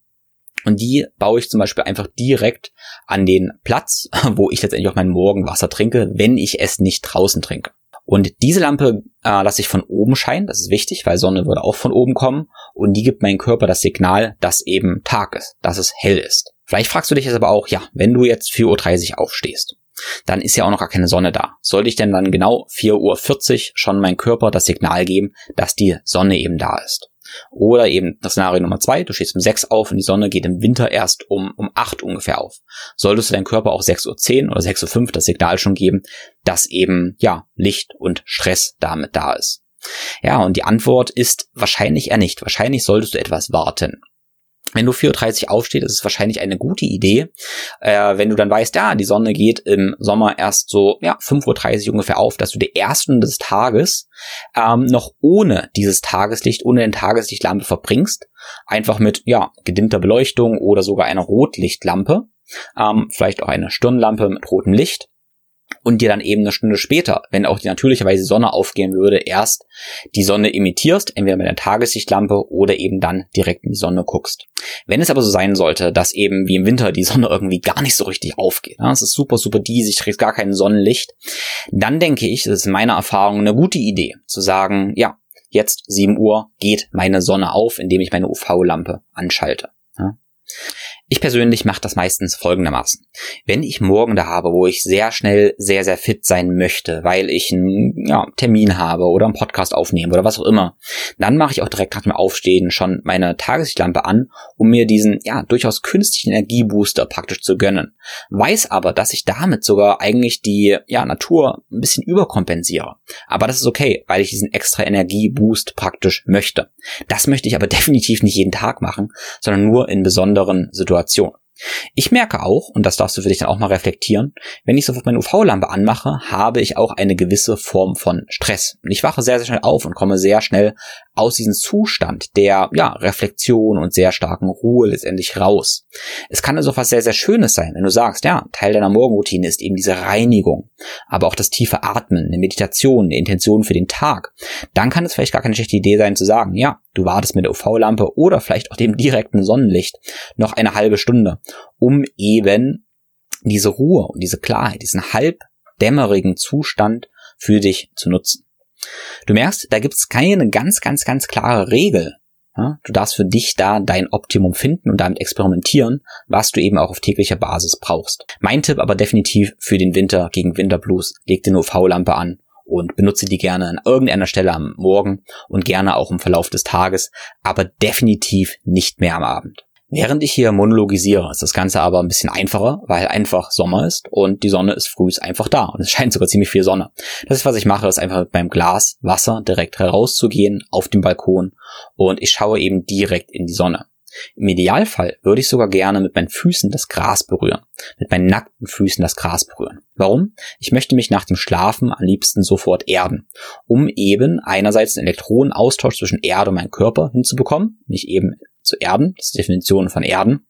Und die baue ich zum Beispiel einfach direkt an den Platz, [laughs] wo ich letztendlich auch mein Morgenwasser trinke, wenn ich es nicht draußen trinke. Und diese Lampe äh, lasse ich von oben scheinen, das ist wichtig, weil Sonne würde auch von oben kommen. Und die gibt meinem Körper das Signal, dass eben Tag ist, dass es hell ist. Vielleicht fragst du dich jetzt aber auch, ja, wenn du jetzt 4.30 Uhr aufstehst, dann ist ja auch noch gar keine Sonne da. Sollte ich denn dann genau 4.40 Uhr schon mein Körper das Signal geben, dass die Sonne eben da ist? Oder eben das Szenario Nummer zwei, du stehst um 6 auf und die Sonne geht im Winter erst um, um 8 ungefähr auf. Solltest du deinem Körper auch 6.10 Uhr oder 6.05 Uhr das Signal schon geben, dass eben, ja, Licht und Stress damit da ist. Ja, und die Antwort ist wahrscheinlich eher nicht. Wahrscheinlich solltest du etwas warten. Wenn du 4.30 Uhr aufstehst, ist es wahrscheinlich eine gute Idee. Äh, wenn du dann weißt, ja, die Sonne geht im Sommer erst so ja, 5.30 Uhr ungefähr auf, dass du die ersten des Tages ähm, noch ohne dieses Tageslicht, ohne den Tageslichtlampe verbringst. Einfach mit ja, gedimmter Beleuchtung oder sogar einer Rotlichtlampe. Ähm, vielleicht auch eine Stirnlampe mit rotem Licht und dir dann eben eine Stunde später, wenn auch die natürlicherweise Sonne aufgehen würde, erst die Sonne imitierst, entweder mit der Tageslichtlampe oder eben dann direkt in die Sonne guckst. Wenn es aber so sein sollte, dass eben wie im Winter die [laughs] Sonne irgendwie gar nicht so richtig aufgeht, es ist super, super diesig, trägt gar kein Sonnenlicht, dann denke ich, das ist in meiner Erfahrung eine gute Idee, zu sagen, ja, jetzt 7 Uhr geht meine Sonne auf, indem ich meine UV-Lampe anschalte. Ich persönlich mache das meistens folgendermaßen. Wenn ich morgen da habe, wo ich sehr schnell sehr, sehr fit sein möchte, weil ich einen ja, Termin habe oder einen Podcast aufnehme oder was auch immer, dann mache ich auch direkt nach dem Aufstehen schon meine Tageslichtlampe an, um mir diesen ja durchaus künstlichen Energiebooster praktisch zu gönnen. Weiß aber, dass ich damit sogar eigentlich die ja, Natur ein bisschen überkompensiere. Aber das ist okay, weil ich diesen extra Energieboost praktisch möchte. Das möchte ich aber [laughs] definitiv nicht jeden Tag machen, sondern nur in besonderen Situationen. Ich merke auch, und das darfst du für dich dann auch mal reflektieren, wenn ich sofort meine UV-Lampe anmache, habe ich auch eine gewisse Form von Stress. Ich wache sehr, sehr schnell auf und komme sehr schnell aus diesem Zustand der ja, Reflexion und sehr starken Ruhe letztendlich raus. Es kann also was sehr, sehr Schönes sein, wenn du sagst, ja, Teil deiner Morgenroutine ist eben diese Reinigung, aber auch das tiefe Atmen, eine Meditation, eine Intention für den Tag. Dann kann es vielleicht gar keine schlechte Idee sein zu sagen, ja, du wartest mit der UV-Lampe oder vielleicht auch dem direkten Sonnenlicht noch eine halbe Stunde, um eben diese Ruhe und diese Klarheit, diesen halbdämmerigen Zustand für dich zu nutzen. Du merkst, da gibt's keine ganz, ganz, ganz klare Regel. Du darfst für dich da dein Optimum finden und damit experimentieren, was du eben auch auf täglicher Basis brauchst. Mein Tipp aber definitiv für den Winter gegen Winterblues, leg dir eine UV-Lampe an und benutze die gerne an irgendeiner Stelle am Morgen und gerne auch im Verlauf des Tages, aber definitiv nicht mehr am Abend. Während ich hier monologisiere, ist das Ganze aber ein bisschen einfacher, weil einfach Sommer ist und die Sonne ist früh einfach da und es [laughs] scheint sogar ziemlich viel Sonne. Das ist, was ich mache, ist einfach mit meinem Glas Wasser direkt herauszugehen auf den Balkon und ich schaue eben direkt in die Sonne. Im Idealfall würde ich sogar gerne mit meinen Füßen das Gras berühren, mit meinen nackten Füßen das Gras berühren. Warum? Ich möchte mich nach dem Schlafen am liebsten sofort erden, um eben einerseits den Elektronenaustausch zwischen Erde und meinem Körper hinzubekommen, mich eben zu erden, das ist die Definition von Erden,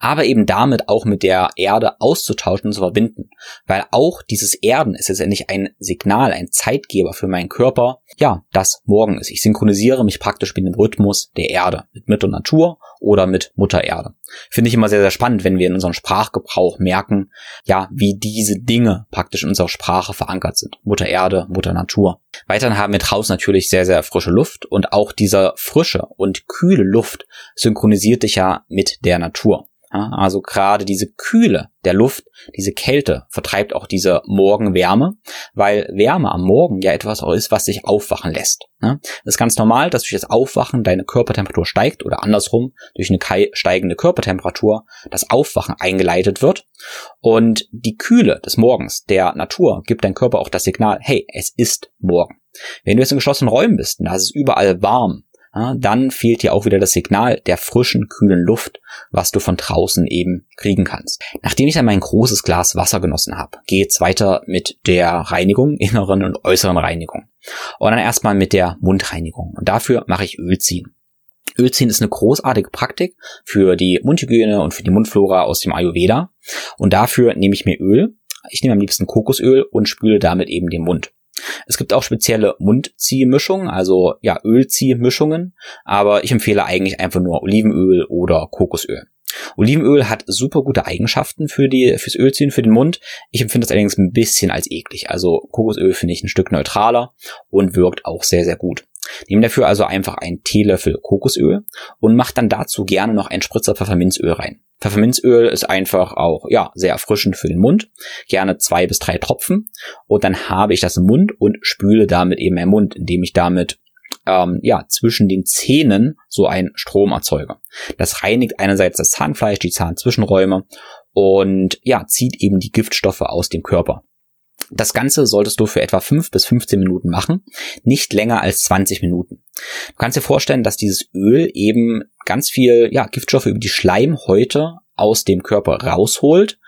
aber eben damit auch mit der Erde auszutauschen und zu verbinden. Weil auch dieses Erden ist letztendlich ein Signal, ein Zeitgeber für meinen Körper, ja, das morgen ist. Ich synchronisiere mich praktisch mit dem Rhythmus der Erde, mit Mutter Natur oder mit Mutter Erde. Finde ich immer sehr, sehr spannend, wenn wir in unserem Sprachgebrauch merken, ja, wie diese Dinge praktisch in unserer Sprache verankert sind. Mutter Erde, Mutter Natur. Weiterhin haben wir draußen natürlich sehr, sehr frische Luft und auch dieser frische und kühle Luft synchronisiert dich ja mit der Natur. Also gerade diese Kühle der Luft, diese Kälte vertreibt auch diese Morgenwärme, weil Wärme am Morgen ja etwas auch ist, was sich aufwachen lässt. Das ist ganz normal, dass durch das Aufwachen deine Körpertemperatur steigt oder andersrum durch eine steigende Körpertemperatur das Aufwachen eingeleitet wird. Und die Kühle des Morgens der Natur gibt dein Körper auch das Signal, hey, es ist morgen. Wenn du jetzt in geschlossenen Räumen bist, da ist es überall warm, ja, dann fehlt dir auch wieder das Signal der frischen, kühlen Luft, was du von draußen eben kriegen kannst. Nachdem ich dann mein großes Glas Wasser genossen habe, geht's weiter mit der Reinigung, [laughs] inneren und äußeren Reinigung. Und dann erstmal mit der Mundreinigung. Und dafür mache ich Ölziehen. Ölziehen ist eine großartige Praktik für die Mundhygiene und für die Mundflora aus dem Ayurveda. Und dafür nehme ich mir Öl. Ich nehme am liebsten Kokosöl und spüle damit eben den Mund. Es gibt auch spezielle Mundziehmischungen, also ja, Ölziehmischungen, aber ich empfehle eigentlich einfach nur Olivenöl oder Kokosöl. Olivenöl hat super gute Eigenschaften für die, fürs Ölziehen, für den Mund. Ich empfinde das allerdings ein bisschen als eklig. Also Kokosöl finde ich ein Stück neutraler und wirkt auch sehr, sehr gut. Nehme dafür also einfach einen Teelöffel Kokosöl und mache dann dazu gerne noch einen Spritzer Pfefferminzöl rein. Pfefferminzöl ist einfach auch, ja, sehr erfrischend für den Mund. Gerne zwei bis drei Tropfen. Und dann habe ich das im Mund und spüle damit eben meinen Mund, indem ich damit ähm, ja, zwischen den Zähnen so einen Strom erzeuge. Das reinigt einerseits das Zahnfleisch, die Zahnzwischenräume und ja, zieht eben die Giftstoffe aus dem Körper. Das Ganze solltest du für etwa 5 bis 15 Minuten machen, nicht länger als 20 Minuten. Du kannst dir vorstellen, dass dieses Öl eben ganz viel ja, Giftstoffe über die Schleimhäute aus dem Körper rausholt,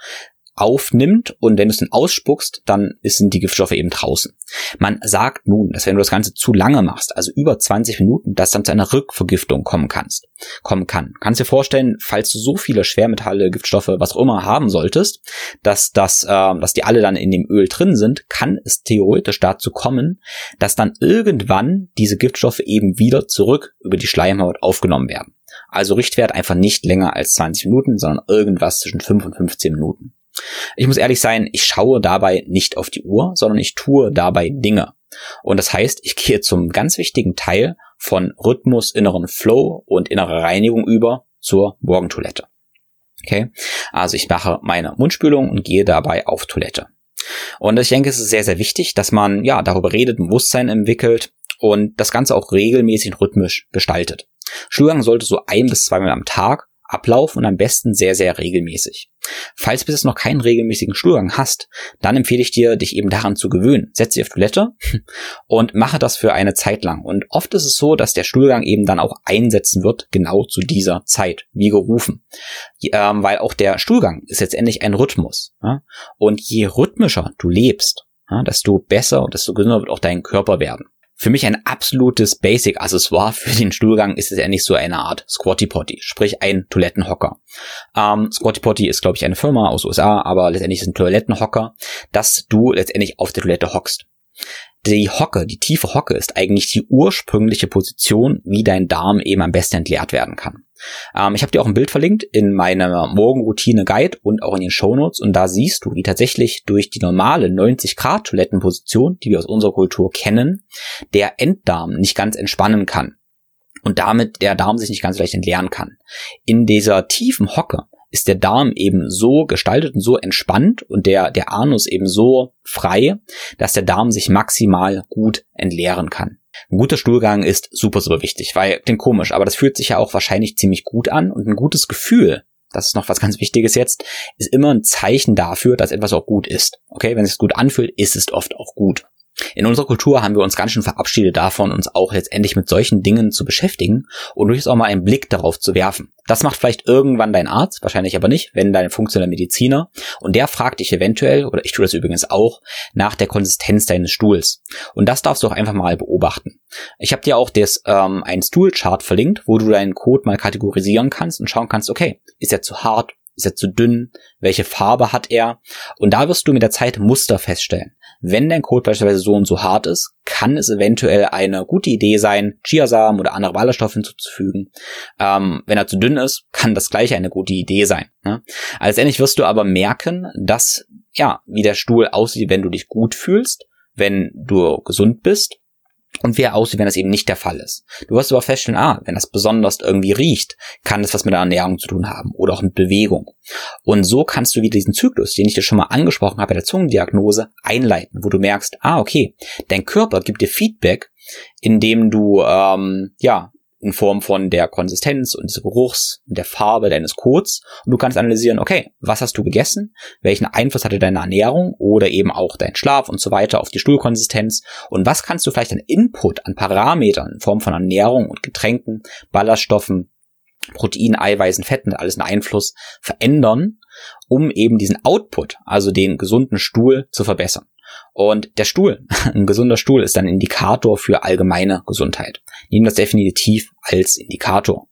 aufnimmt und wenn du es dann ausspuckst, dann sind die Giftstoffe eben draußen. Man sagt nun, dass wenn du das Ganze zu lange machst, also über 20 Minuten, dass dann zu einer Rückvergiftung kommen kannst, kommen kann. Kannst dir vorstellen, falls du so viele Schwermetalle, Giftstoffe, was auch immer haben solltest, dass das, äh, dass die alle dann in dem Öl drin sind, kann es theoretisch dazu kommen, dass dann irgendwann diese Giftstoffe eben wieder zurück über die Schleimhaut aufgenommen werden. Also Richtwert einfach nicht länger als 20 Minuten, sondern irgendwas zwischen 5 und 15 Minuten. Ich muss ehrlich sein, ich schaue dabei nicht auf die Uhr, sondern ich tue dabei Dinge. Und das heißt, ich gehe zum ganz wichtigen Teil von Rhythmus, inneren Flow und innerer Reinigung über zur Morgentoilette. Okay, also ich mache meine Mundspülung und gehe dabei auf Toilette. Und ich denke, es ist sehr, sehr wichtig, dass man ja darüber redet, Bewusstsein entwickelt und das Ganze auch regelmäßig und rhythmisch gestaltet. Stuhlgang sollte so ein bis zweimal am Tag ablaufen und am besten sehr, sehr regelmäßig. Falls du bis jetzt noch keinen regelmäßigen Stuhlgang hast, dann empfehle ich dir, dich eben daran zu gewöhnen. Setz dich auf Toilette [laughs] und mache das für eine Zeit lang. Und oft ist es so, dass der Stuhlgang eben dann auch einsetzen wird, genau zu dieser Zeit, wie gerufen. Ähm, weil auch der Stuhlgang ist letztendlich ein Rhythmus. Ja? Und je rhythmischer du lebst, ja, desto besser und desto gesünder wird auch dein Körper werden. Für mich ein absolutes Basic-Accessoire für den Stuhlgang ist es endlich so eine Art Squatty Potty, sprich ein Toilettenhocker. Ähm, Squatty Potty ist, glaube ich, eine Firma aus USA, aber letztendlich ist ein Toilettenhocker, dass du letztendlich auf der Toilette hockst. Die Hocke, die tiefe Hocke ist eigentlich die ursprüngliche Position, wie dein Darm eben am besten entleert werden kann. Ähm, ich habe dir auch ein Bild verlinkt in meiner Morgenroutine Guide und auch in den Shownotes und da siehst du, wie tatsächlich durch die normale 90 Grad Toilettenposition, die wir aus unserer Kultur kennen, der Enddarm nicht ganz entspannen kann und damit der Darm sich nicht ganz leicht entleeren kann. In dieser tiefen Hocke ist der Darm eben so gestaltet und so entspannt und der, der Anus eben so frei, dass der Darm sich maximal gut entleeren kann. Ein guter Stuhlgang ist super, super wichtig, weil klingt komisch, aber das fühlt sich ja auch wahrscheinlich ziemlich gut an und ein gutes Gefühl, das ist noch was ganz Wichtiges jetzt, ist immer ein Zeichen dafür, dass etwas auch gut ist. Okay, wenn es sich gut anfühlt, ist es oft auch gut. In unserer Kultur haben wir uns ganz schön verabschiedet davon, uns auch letztendlich mit solchen Dingen zu beschäftigen und durchaus auch mal einen Blick darauf zu werfen. Das macht vielleicht irgendwann dein Arzt, wahrscheinlich aber nicht, wenn dein funktioneller Mediziner und der fragt dich eventuell, oder ich tue das übrigens auch, nach der Konsistenz deines Stuhls. Und das darfst du auch einfach mal beobachten. Ich habe dir auch das, ähm, ein Stuhlchart verlinkt, wo du deinen Code mal kategorisieren kannst und schauen kannst, okay, ist er zu hart, ist er zu dünn? Welche Farbe hat er? Und da wirst du mit der Zeit Muster feststellen. Wenn dein Code beispielsweise so und so hart ist, kann es eventuell eine gute Idee sein, Chiasamen oder andere Ballaststoffe hinzuzufügen. Ähm, wenn er zu dünn ist, kann das gleiche eine gute Idee sein. Ne? Letztendlich wirst du aber merken, dass, ja, wie der Stuhl aussieht, wenn du dich gut fühlst, wenn du gesund bist und wie er aussieht, wenn das eben nicht der Fall ist. Du wirst aber feststellen, ah, wenn das besonders irgendwie riecht, kann das was mit der Ernährung zu tun haben oder auch mit Bewegung. Und so kannst du wieder diesen Zyklus, den ich dir schon mal angesprochen habe bei der Zungendiagnose, einleiten, wo du merkst, ah, okay, dein Körper gibt dir Feedback, indem du ähm, ja in Form von der Konsistenz und des Geruchs und der Farbe deines Kots. Und du kannst analysieren, okay, was hast du gegessen, welchen Einfluss hatte deine Ernährung oder eben auch dein Schlaf und so weiter auf die Stuhlkonsistenz? Und was kannst du vielleicht an Input, an Parametern in Form von Ernährung und Getränken, Ballaststoffen, Protein, Eiweißen, Fetten, alles einen Einfluss verändern, um eben diesen Output, also den gesunden Stuhl zu verbessern. Und der Stuhl, [laughs] ein gesunder Stuhl ist ein Indikator für allgemeine Gesundheit. Nehmen das definitiv als Indikator.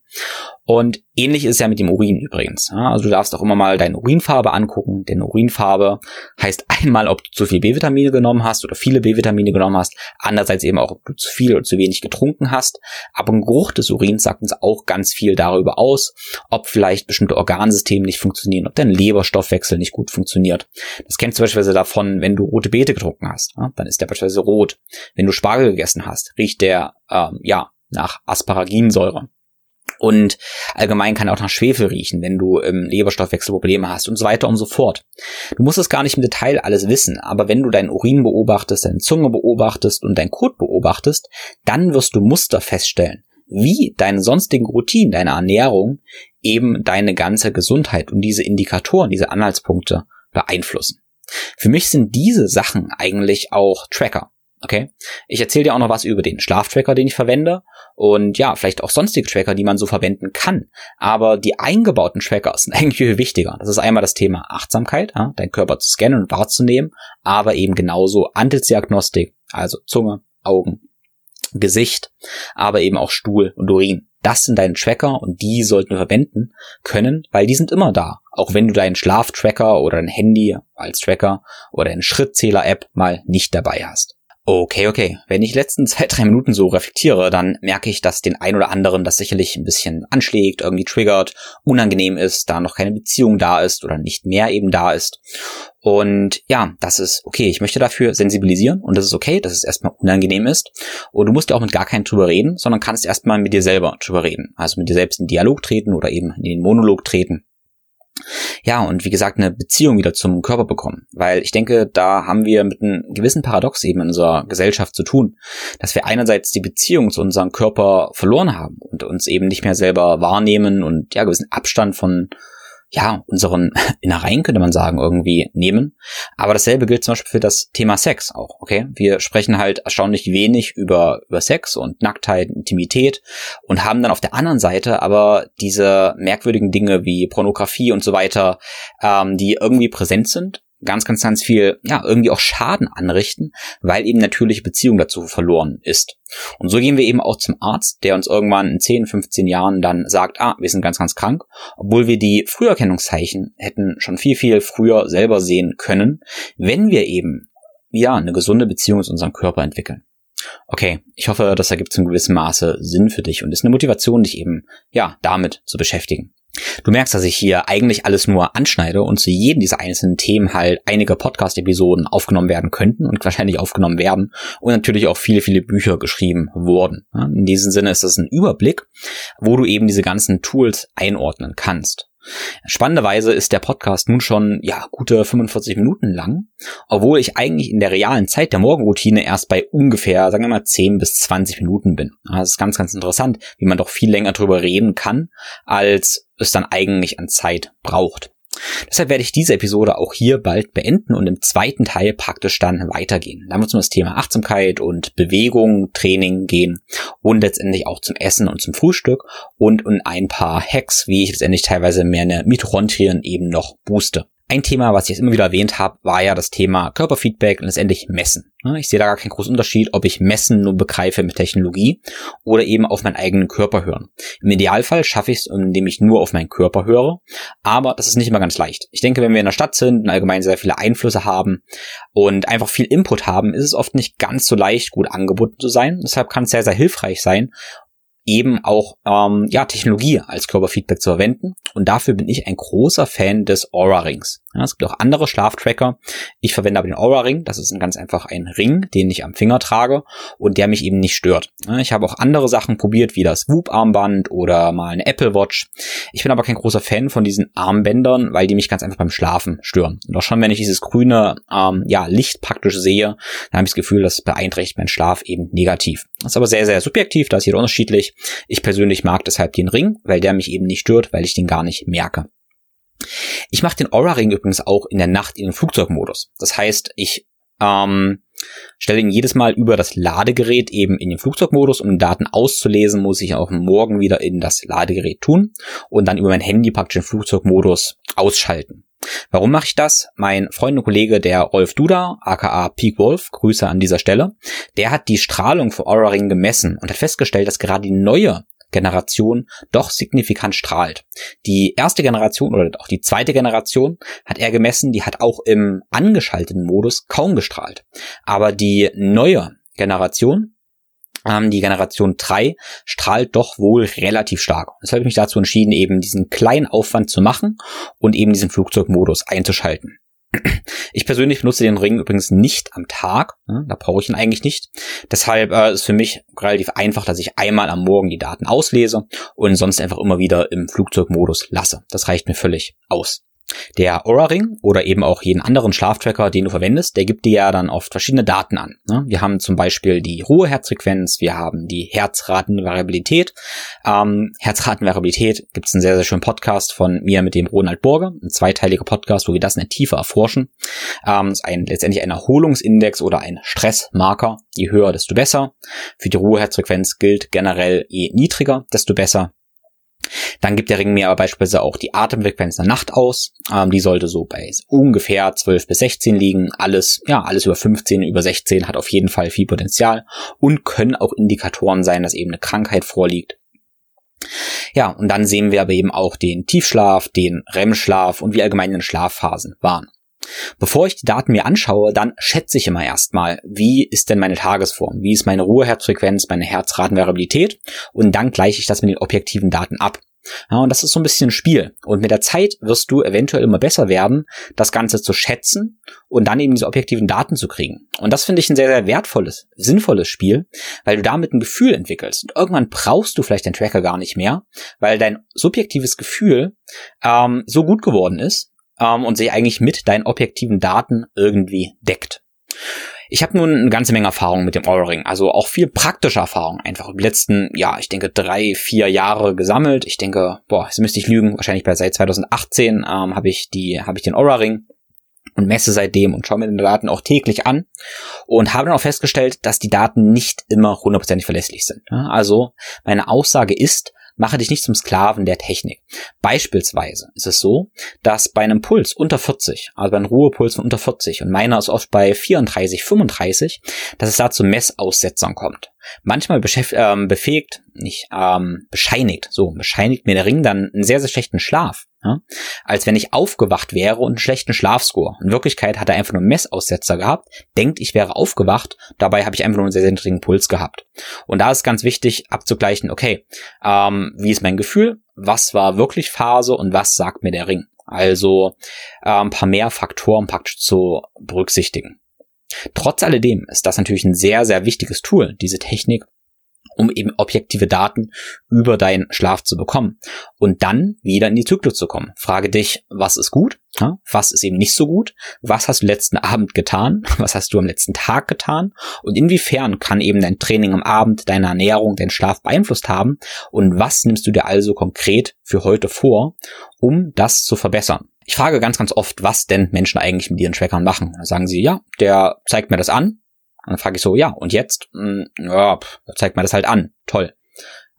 Und ähnlich ist es ja mit dem Urin übrigens. Also du darfst auch immer mal deine Urinfarbe angucken, denn Urinfarbe heißt einmal, ob du zu viel B-Vitamine genommen hast oder viele B-Vitamine genommen hast, andererseits eben auch, ob du zu viel oder zu wenig getrunken hast. Aber ein Geruch des Urins sagt uns auch ganz viel darüber aus, ob vielleicht bestimmte Organsysteme nicht funktionieren, ob dein Leberstoffwechsel nicht gut funktioniert. Das kennst du beispielsweise davon, wenn du rote Beete getrunken hast, dann ist der beispielsweise rot. Wenn du Spargel gegessen hast, riecht der ähm, ja nach Asparaginsäure. Und allgemein kann auch nach Schwefel riechen, wenn du im Leberstoffwechsel Probleme hast und so weiter und so fort. Du musst es gar nicht im Detail alles wissen, aber wenn du deinen Urin beobachtest, deine Zunge beobachtest und dein Kot beobachtest, dann wirst du Muster feststellen, wie deine sonstigen Routinen, deine Ernährung eben deine ganze Gesundheit und diese Indikatoren, diese Anhaltspunkte beeinflussen. Für mich sind diese Sachen eigentlich auch Tracker. Okay. Ich erzähle dir auch noch was über den Schlaftracker, den ich verwende. Und ja, vielleicht auch sonstige Tracker, die man so verwenden kann. Aber die eingebauten Tracker sind [laughs] eigentlich viel wichtiger. Das ist einmal das Thema Achtsamkeit, ja, deinen Körper zu scannen und wahrzunehmen, aber eben genauso Antizdiagnostik, also Zunge, Augen, Gesicht, aber eben auch Stuhl und Urin. Das sind deine Tracker und die sollten wir verwenden können, weil die sind immer da. Auch wenn du deinen Schlaftracker oder dein Handy als Tracker oder eine Schrittzähler-App mal nicht dabei hast. Okay, okay. Wenn ich letzten zwei, drei Minuten so reflektiere, dann merke ich, dass den ein oder anderen das sicherlich ein bisschen anschlägt, irgendwie triggert, unangenehm ist, da noch keine Beziehung da ist oder nicht mehr eben da ist. Und ja, das ist okay. Ich möchte dafür sensibilisieren und das ist okay, dass es erstmal unangenehm ist. Und du musst ja auch mit gar keinem drüber reden, sondern kannst erstmal mit dir selber drüber reden. Also mit dir selbst in Dialog treten oder eben in den Monolog treten ja, und wie gesagt, eine Beziehung wieder zum Körper bekommen. Weil ich denke, da haben wir mit einem gewissen Paradox eben in unserer Gesellschaft zu tun, dass wir einerseits die Beziehung zu unserem Körper verloren haben und uns eben nicht mehr selber wahrnehmen und ja, gewissen Abstand von ja, unseren [laughs] Innereien, könnte man sagen, irgendwie nehmen. Aber dasselbe gilt zum Beispiel für das Thema Sex auch, okay? Wir sprechen halt erstaunlich wenig über, über Sex und Nacktheit, Intimität und haben dann auf der anderen Seite aber diese merkwürdigen Dinge wie Pornografie und so weiter, ähm, die irgendwie präsent sind ganz, ganz, ganz viel, ja, irgendwie auch Schaden anrichten, weil eben natürliche Beziehung dazu verloren ist. Und so gehen wir eben auch zum Arzt, der uns irgendwann in 10, 15 Jahren dann sagt, ah, wir sind ganz, ganz krank, obwohl wir die Früherkennungszeichen hätten schon viel, viel früher selber sehen können, wenn wir eben, ja, eine gesunde Beziehung zu unserem Körper entwickeln. Okay, ich hoffe, das ergibt zum gewissen Maße Sinn für dich und ist eine Motivation, dich eben, ja, damit zu beschäftigen. Du merkst, dass ich hier eigentlich alles nur anschneide und zu jedem dieser einzelnen Themen halt einige Podcast-Episoden aufgenommen werden könnten und wahrscheinlich aufgenommen werden und natürlich auch viele, viele Bücher geschrieben wurden. In diesem Sinne ist das ein Überblick, wo du eben diese ganzen Tools einordnen kannst. Spannenderweise ist der Podcast nun schon, ja, gute 45 Minuten lang, obwohl ich eigentlich in der realen Zeit der Morgenroutine erst bei ungefähr, sagen wir mal, 10 bis 20 Minuten bin. Das ist ganz, ganz interessant, wie man doch viel länger drüber reden kann, als es dann eigentlich an Zeit braucht. Deshalb werde ich diese Episode auch hier bald beenden und im zweiten Teil praktisch dann weitergehen. Da wird es um das Thema Achtsamkeit und Bewegung, Training gehen und letztendlich auch zum Essen und zum Frühstück und um ein paar Hacks, wie ich letztendlich teilweise meine Mitochondrien eben noch booste. Ein Thema, was ich jetzt immer wieder erwähnt habe, war ja das Thema Körperfeedback und letztendlich Messen. Ich sehe da gar keinen großen Unterschied, ob ich Messen nur begreife mit Technologie oder eben auf meinen eigenen Körper hören. Im Idealfall schaffe ich es, indem ich nur auf meinen Körper höre, aber das ist nicht immer ganz leicht. Ich denke, wenn wir in der Stadt sind und allgemein sehr viele Einflüsse haben und einfach viel Input haben, ist es oft nicht ganz so leicht, gut angeboten zu sein. Deshalb kann es sehr, sehr hilfreich sein, eben auch ähm, ja, Technologie als Körperfeedback zu verwenden. Und dafür bin ich ein großer Fan des Aura Rings. Ja, es gibt auch andere Schlaftracker. Ich verwende aber den Aura Ring. Das ist ganz einfach ein Ring, den ich am Finger trage und der mich eben nicht stört. Ich habe auch andere Sachen probiert, wie das Whoop-Armband oder mal eine Apple Watch. Ich bin aber kein großer Fan von diesen Armbändern, weil die mich ganz einfach beim Schlafen stören. Und auch schon, wenn ich dieses grüne ähm, ja, Licht praktisch sehe, dann habe ich das Gefühl, das beeinträchtigt meinen Schlaf eben negativ. Das ist aber sehr, sehr subjektiv, da ist jeder unterschiedlich. Ich persönlich mag deshalb den Ring, weil der mich eben nicht stört, weil ich den gar nicht merke. Ich mache den Aura-Ring übrigens auch in der Nacht in den Flugzeugmodus. Das heißt, ich ähm, stelle ihn jedes Mal über das Ladegerät eben in den Flugzeugmodus, um Daten auszulesen, muss ich auch morgen wieder in das Ladegerät tun und dann über mein Handy praktisch den Flugzeugmodus ausschalten. Warum mache ich das? Mein Freund und Kollege, der Rolf Duda, aka Peak Wolf, Grüße an dieser Stelle, der hat die Strahlung von Aura Ring gemessen und hat festgestellt, dass gerade die neue Generation doch signifikant strahlt. Die erste Generation oder auch die zweite Generation hat er gemessen, die hat auch im angeschalteten Modus kaum gestrahlt. Aber die neue Generation, ähm, die Generation 3 strahlt doch wohl relativ stark. Deshalb habe ich mich dazu entschieden, eben diesen kleinen Aufwand zu machen und eben diesen Flugzeugmodus einzuschalten. Ich persönlich benutze den Ring übrigens nicht am Tag. Ne? Da brauche ich ihn eigentlich nicht. Deshalb äh, ist für mich relativ einfach, dass ich einmal am Morgen die Daten auslese und sonst einfach immer wieder im Flugzeugmodus lasse. Das reicht mir völlig aus. Der Aura-Ring oder eben auch jeden anderen Schlaftracker, den du verwendest, der gibt dir ja dann oft verschiedene Daten an. Ne? Wir haben zum Beispiel die Ruheherzfrequenz, wir haben die Herzratenvariabilität. Ähm, Herzratenvariabilität gibt es einen sehr, sehr schönen Podcast von mir mit dem Ronald Burger, ein zweiteiliger Podcast, wo wir das in der Tiefe erforschen. Ähm, ist ein, letztendlich ein Erholungsindex oder ein Stressmarker. Je höher, desto besser. Für die Ruheherzfrequenz gilt generell, je niedriger, desto besser. Dann gibt der Ring mir aber beispielsweise auch die Atemfrequenz der Nacht aus. Ähm, die sollte so bei ungefähr 12 bis 16 liegen. Alles, ja, alles über 15, über 16 hat auf jeden Fall viel Potenzial und können auch Indikatoren sein, dass eben eine Krankheit vorliegt. Ja, und dann sehen wir aber eben auch den Tiefschlaf, den REM-Schlaf und wie allgemein in Schlafphasen waren. Bevor ich die Daten mir anschaue, dann schätze ich immer erstmal, wie ist denn meine Tagesform, wie ist meine Ruheherzfrequenz, meine Herzratenvariabilität und dann gleiche ich das mit den objektiven Daten ab. Ja, und das ist so ein bisschen ein Spiel. Und mit der Zeit wirst du eventuell immer besser werden, das Ganze zu schätzen und dann eben diese objektiven Daten zu kriegen. Und das finde ich ein sehr, sehr wertvolles, sinnvolles Spiel, weil du damit ein Gefühl entwickelst. Und irgendwann brauchst du vielleicht den Tracker gar nicht mehr, weil dein subjektives Gefühl ähm, so gut geworden ist ähm, und sich eigentlich mit deinen objektiven Daten irgendwie deckt. Ich habe nun eine ganze Menge Erfahrung mit dem Oura-Ring, also auch viel praktische Erfahrung einfach die letzten, ja, ich denke drei, vier Jahre gesammelt. Ich denke, boah, jetzt müsste ich lügen, wahrscheinlich bei seit 2018 ähm, habe ich die, habe ich den Oura-Ring und messe seitdem und schaue mir die Daten auch täglich an und habe dann auch festgestellt, dass die Daten nicht immer hundertprozentig verlässlich sind. Also meine Aussage ist, mache dich nicht zum Sklaven der Technik. Beispielsweise ist es so, dass bei einem Puls unter 40, also bei einem Ruhepuls von unter 40 und meiner ist oft bei 34, 35, dass es da zu Messaussetzern kommt. Manchmal ähm, befähigt, nicht ähm, bescheinigt, so bescheinigt mir der Ring dann einen sehr, sehr schlechten Schlaf. Ja? Als wenn ich aufgewacht wäre und einen schlechten Schlafscore. In Wirklichkeit hat er einfach nur einen Messaussetzer gehabt, denkt, ich wäre aufgewacht, dabei habe ich einfach nur einen sehr, sehr niedrigen Puls gehabt. Und da ist ganz wichtig abzugleichen, okay, ähm, wie ist mein Gefühl, was war wirklich Phase und was sagt mir der Ring. Also äh, ein paar mehr Faktoren praktisch zu berücksichtigen. Trotz alledem ist das natürlich ein sehr, sehr wichtiges Tool, diese Technik, um eben objektive Daten über deinen Schlaf zu bekommen und dann wieder in die Zyklus zu kommen. Frage dich, was ist gut, was ist eben nicht so gut, was hast du letzten Abend getan, [laughs] was hast du am letzten Tag getan und inwiefern kann eben dein Training am Abend, deine Ernährung, deinen Schlaf beeinflusst haben und was nimmst du dir also konkret für heute vor, um das zu verbessern. Ich frage ganz, ganz oft, was denn Menschen eigentlich mit ihren Trackern machen. Da sagen sie, ja, der zeigt mir das an, und dann frage ich so, ja, und jetzt? Hm, ja, pff, zeigt mir das halt an. Toll.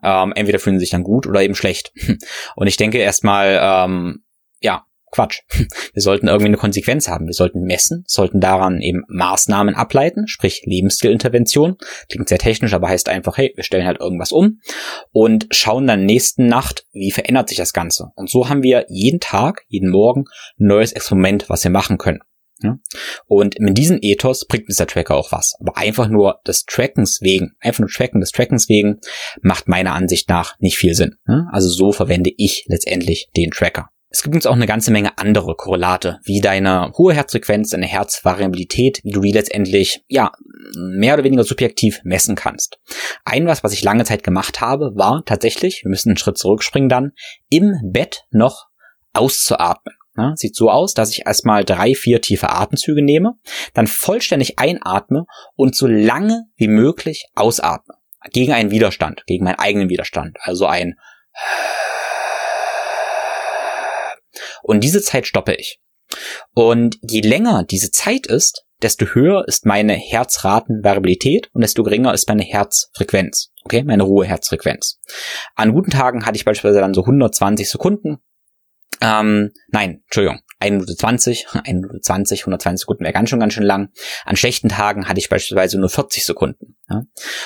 Ähm, entweder fühlen sie sich dann gut oder eben schlecht. [laughs] Und ich denke erstmal, ähm, ja, Quatsch. [laughs] Wir sollten irgendwie eine Konsequenz haben. Wir sollten messen, sollten daran eben Maßnahmen ableiten, sprich Lebensstilintervention. Klingt sehr technisch, aber heißt einfach, hey, wir stellen halt irgendwas um und schauen dann nächsten Nacht, wie verändert sich das Ganze. Und so haben wir jeden Tag, jeden Morgen ein neues Experiment, was wir machen können. Ja? Und mit diesem Ethos bringt dieser Tracker auch was. Aber einfach nur des Trackens wegen, einfach nur Tracken des Trackens wegen, macht meiner Ansicht nach nicht viel Sinn. Ja? Also so verwende ich letztendlich den Tracker. Es gibt uns auch eine ganze Menge andere Korrelate, wie deine hohe Herzfrequenz, deine Herzvariabilität, wie du die letztendlich, ja, mehr oder weniger subjektiv messen kannst. Ein was, was ich lange Zeit gemacht habe, war tatsächlich, wir müssen einen Schritt zurückspringen dann, im Bett noch auszuatmen. Ja, sieht so aus, dass ich erstmal drei, vier tiefe Atemzüge nehme, dann vollständig einatme und so lange wie möglich ausatme. Gegen einen Widerstand, gegen meinen eigenen Widerstand. Also ein und diese Zeit stoppe ich. Und je länger diese Zeit ist, desto höher ist meine Herzratenvariabilität und desto geringer ist meine Herzfrequenz. Okay, meine Ruheherzfrequenz. An guten Tagen hatte ich beispielsweise dann so 120 Sekunden, ähm, nein, Entschuldigung, 1 Minute 20, 1 [laughs] Minute 20, 120 Sekunden wäre ganz schön, ganz schön lang. An schlechten Tagen hatte ich beispielsweise nur 40 Sekunden. Ja?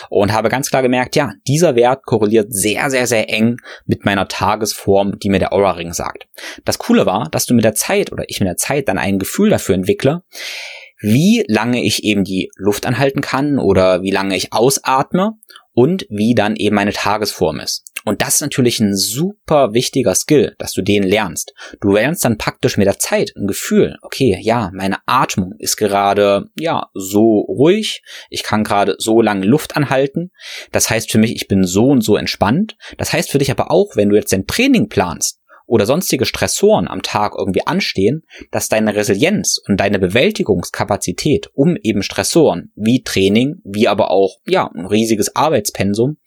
Und habe ganz klar gemerkt, ja, dieser Wert korreliert sehr, sehr, sehr eng mit meiner Tagesform, die mir der Aura Ring sagt. Das Coole war, dass du mit der Zeit oder ich mit der Zeit dann ein Gefühl dafür entwickle, wie lange ich eben die Luft anhalten kann oder wie lange ich ausatme und wie dann eben meine Tagesform ist. Und das ist natürlich ein super wichtiger Skill, dass du den lernst. Du lernst dann praktisch mit der Zeit ein Gefühl, okay, ja, meine Atmung ist gerade, ja, so ruhig, ich kann gerade so lange Luft anhalten. Das heißt für mich, ich bin so und so entspannt. Das heißt für dich aber auch, wenn du jetzt dein Training planst, oder sonstige Stressoren am Tag irgendwie anstehen, dass deine Resilienz und deine Bewältigungskapazität um eben Stressoren wie Training, wie aber auch ja ein riesiges Arbeitspensum,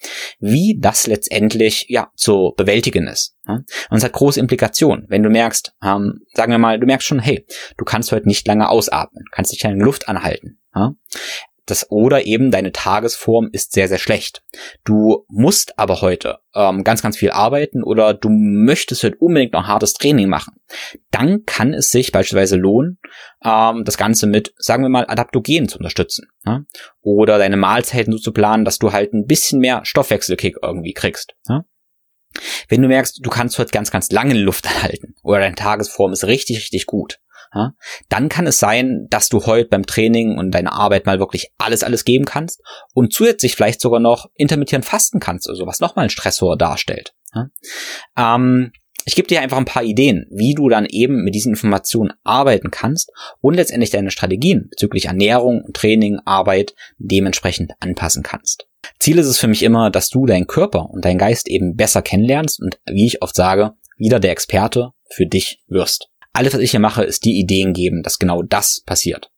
wie das letztendlich ja zu bewältigen ist. Und es hat große Implikationen. Wenn du merkst, ähm, sagen wir mal, du merkst schon, hey, du kannst heute nicht lange ausatmen, kannst nicht deine Luft anhalten. Ja? Das oder eben deine Tagesform ist sehr, sehr schlecht. Du musst aber heute ähm, ganz, ganz viel arbeiten oder du möchtest halt unbedingt noch hartes Training machen. Dann kann es sich beispielsweise lohnen, ähm, das Ganze mit, sagen wir mal, Adaptogen zu unterstützen. Ja? Oder deine Mahlzeiten so zu planen, dass du halt ein bisschen mehr Stoffwechselkick irgendwie kriegst. Ja? Wenn du merkst, du kannst heute ganz, ganz lange Luft [laughs] erhalten oder deine Tagesform ist richtig, richtig gut, ja, dann kann es sein, dass du heute beim Training und deiner Arbeit mal wirklich alles, alles geben kannst und zusätzlich vielleicht sogar noch intermittierend fasten kannst, also was nochmal ein Stressor darstellt. Ähm, ich gebe dir einfach ein paar Ideen, wie du dann eben mit diesen Informationen arbeiten kannst und letztendlich deine Strategien bezüglich Ernährung, Training, Arbeit dementsprechend anpassen kannst. Ziel ist es für mich immer, dass du deinen Körper und deinen Geist eben besser kennenlernst und, wie ich oft sage, wieder der Experte für dich wirst. Alles, was ich hier mache, ist die Ideen geben, dass genau das passiert.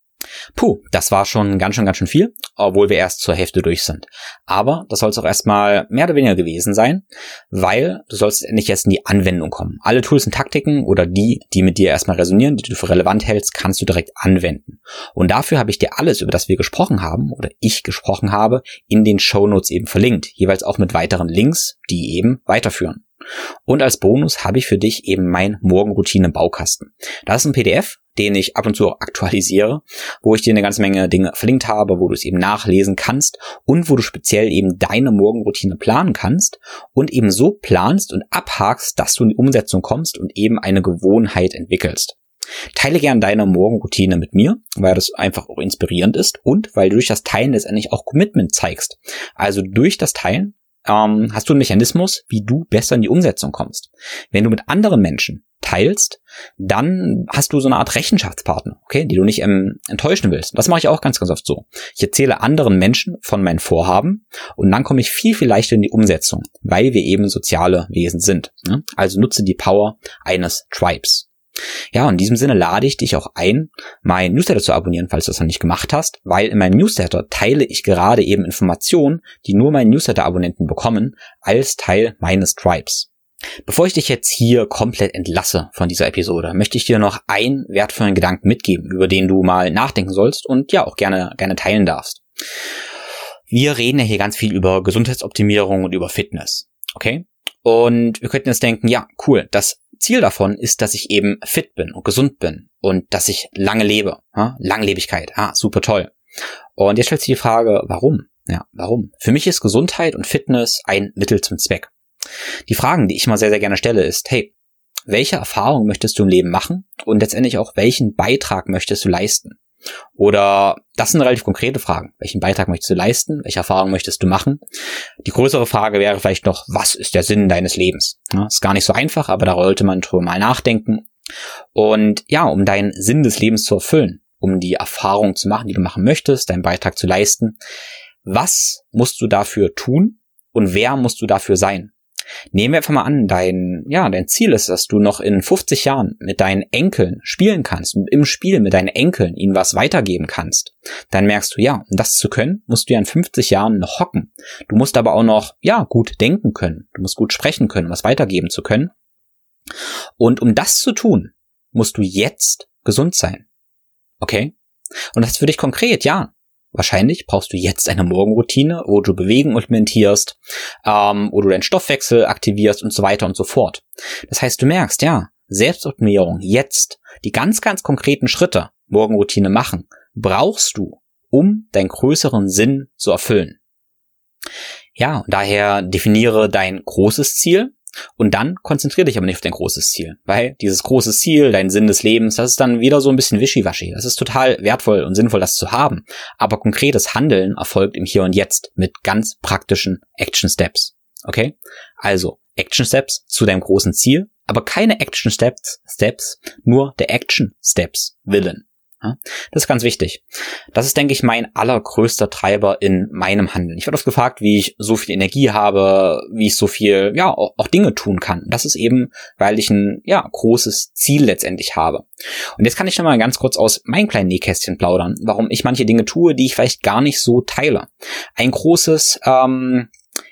Puh, das war schon ganz schön, ganz schön viel, obwohl wir erst zur Hälfte durch sind. Aber das soll es auch erstmal mehr oder weniger gewesen sein, weil du sollst endlich jetzt in die Anwendung kommen. Alle Tools und Taktiken oder die, die mit dir erstmal resonieren, die du für relevant hältst, kannst du direkt anwenden. Und dafür habe ich dir alles, über das wir gesprochen haben oder ich gesprochen habe, in den Show Notes eben verlinkt. Jeweils auch mit weiteren Links, die eben weiterführen. Und als Bonus habe ich für dich eben mein Morgenroutine-Baukasten. Das ist ein PDF, den ich ab und zu aktualisiere, wo ich dir eine ganze Menge Dinge verlinkt habe, wo du es eben nachlesen kannst und wo du speziell eben deine Morgenroutine planen kannst und eben so planst und abhakst, dass du in die Umsetzung kommst und eben eine Gewohnheit entwickelst. Teile gern deine Morgenroutine mit mir, weil das einfach auch inspirierend ist und weil du durch das Teilen letztendlich auch Commitment zeigst. Also durch das Teilen ähm, hast du einen Mechanismus, wie du besser in die Umsetzung kommst. Wenn du mit anderen Menschen teilst, dann hast du so eine Art Rechenschaftspartner, okay, die du nicht ähm, enttäuschen willst. Das mache ich auch ganz, ganz oft so. Ich erzähle anderen Menschen von meinen Vorhaben und dann komme ich viel, viel leichter in die Umsetzung, weil wir eben soziale Wesen sind. Ne? Also nutze die Power eines Tribes. Ja, in diesem Sinne lade ich dich auch ein, mein Newsletter zu abonnieren, falls du das noch nicht gemacht hast, weil in meinem Newsletter teile ich gerade eben Informationen, die nur meine Newsletter-Abonnenten bekommen, als Teil meines Tribes. Bevor ich dich jetzt hier komplett entlasse von dieser Episode, möchte ich dir noch einen wertvollen Gedanken mitgeben, über den du mal nachdenken sollst und ja auch gerne, gerne teilen darfst. Wir reden ja hier ganz viel über Gesundheitsoptimierung und über Fitness. Okay? Und wir könnten jetzt denken, ja, cool, das Ziel davon ist, dass ich eben fit bin und gesund bin und dass ich lange lebe. Ja? Langlebigkeit, ah, super toll. Und jetzt stellt sich die Frage, warum? Ja, warum? Für mich ist Gesundheit und Fitness ein Mittel zum Zweck. Die Fragen, die ich mal sehr, sehr gerne stelle, ist, hey, welche Erfahrung möchtest du im Leben machen und letztendlich auch welchen Beitrag möchtest du leisten? Oder das sind relativ konkrete Fragen. Welchen Beitrag möchtest du leisten? Welche Erfahrung möchtest du machen? Die größere Frage wäre vielleicht noch, was ist der Sinn deines Lebens? Ja, ist gar nicht so einfach, aber da sollte man drüber mal nachdenken. Und ja, um deinen Sinn des Lebens zu erfüllen, um die Erfahrung zu machen, die du machen möchtest, deinen Beitrag zu leisten, was musst du dafür tun und wer musst du dafür sein? Nehmen wir einfach mal an, dein, ja, dein Ziel ist, dass du noch in 50 Jahren mit deinen Enkeln spielen kannst, im Spiel mit deinen Enkeln ihnen was weitergeben kannst. Dann merkst du, ja, um das zu können, musst du ja in 50 Jahren noch hocken. Du musst aber auch noch, ja, gut denken können. Du musst gut sprechen können, was weitergeben zu können. Und um das zu tun, musst du jetzt gesund sein. Okay? Und das ist für dich konkret, ja. Wahrscheinlich brauchst du jetzt eine Morgenroutine, wo du Bewegung implementierst, ähm, wo du deinen Stoffwechsel aktivierst und so weiter und so fort. Das heißt, du merkst, ja, Selbstoptimierung jetzt, die ganz, ganz konkreten Schritte, Morgenroutine machen, brauchst du, um deinen größeren Sinn zu erfüllen. Ja, daher definiere dein großes Ziel, und dann konzentriere dich aber nicht auf dein großes Ziel, weil dieses große Ziel, dein Sinn des Lebens, das ist dann wieder so ein bisschen wischiwaschi. Das ist total wertvoll und sinnvoll, das zu haben. Aber konkretes Handeln erfolgt im Hier und Jetzt mit ganz praktischen Action Steps. Okay? Also, Action Steps zu deinem großen Ziel, aber keine Action Steps, Steps, nur der Action Steps willen. Das ist ganz wichtig. Das ist, denke ich, mein allergrößter Treiber in meinem Handeln. Ich werde oft gefragt, wie ich so viel Energie habe, wie ich so viel, ja, auch, Dinge tun kann. Das ist eben, weil ich ein, ja, großes Ziel letztendlich habe. Und jetzt kann ich noch mal ganz kurz aus meinem kleinen Nähkästchen plaudern, warum ich manche Dinge tue, die ich vielleicht gar nicht so teile. Ein großes, ähm,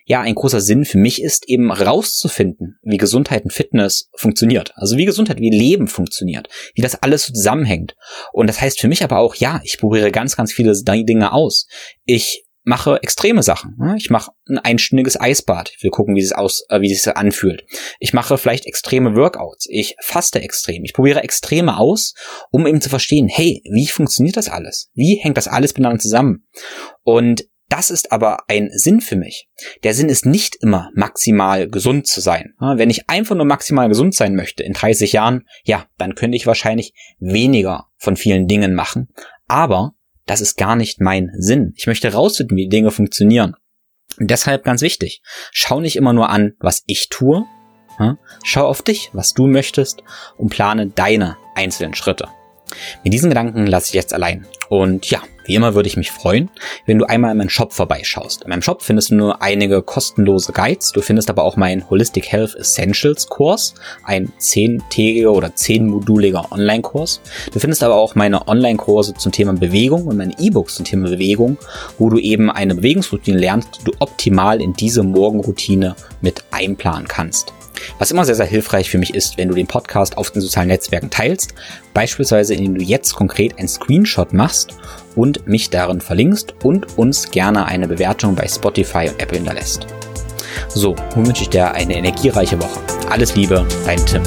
ja, ein großer Sinn für mich ist eben rauszufinden, wie Gesundheit und Fitness funktioniert. Also wie Gesundheit, wie Leben funktioniert, wie das alles zusammenhängt. Und das heißt für mich aber auch, ja, ich probiere ganz, ganz viele Dinge aus. Ich mache extreme Sachen. Ne? Ich mache ein einstündiges Eisbad. Ich will gucken, wie es aus, äh, wie es sich anfühlt. Ich mache vielleicht extreme Workouts. Ich faste extrem. Ich probiere Extreme aus, um eben zu verstehen, hey, wie funktioniert das alles? Wie hängt das alles miteinander zusammen? Und das ist aber ein Sinn für mich. Der Sinn ist nicht immer maximal gesund zu sein. Wenn ich einfach nur maximal gesund sein möchte in 30 Jahren, ja, dann könnte ich wahrscheinlich weniger von vielen Dingen machen. Aber das ist gar nicht mein Sinn. Ich möchte rausfinden, wie Dinge funktionieren. Deshalb ganz wichtig, schau nicht immer nur an, was ich tue, Schau auf dich, was du möchtest und plane deine einzelnen Schritte. Mit diesen Gedanken lasse ich jetzt allein. Und ja, wie immer würde ich mich freuen, wenn du einmal in meinen Shop vorbeischaust. In meinem Shop findest du nur einige kostenlose Guides. Du findest aber auch meinen Holistic Health Essentials Kurs, ein zehntägiger oder zehnmoduliger Online-Kurs. Du findest aber auch meine Online-Kurse zum Thema Bewegung und meine E-Books zum Thema Bewegung, wo du eben eine Bewegungsroutine lernst, die du optimal in diese Morgenroutine mit einplanen kannst. Was immer sehr, sehr hilfreich für mich ist, wenn du den Podcast auf den sozialen Netzwerken teilst, beispielsweise indem du jetzt konkret ein Screenshot machst und mich darin verlinkst und uns gerne eine Bewertung bei Spotify und Apple hinterlässt. So, nun wünsche ich dir eine energiereiche Woche. Alles Liebe, dein Tim.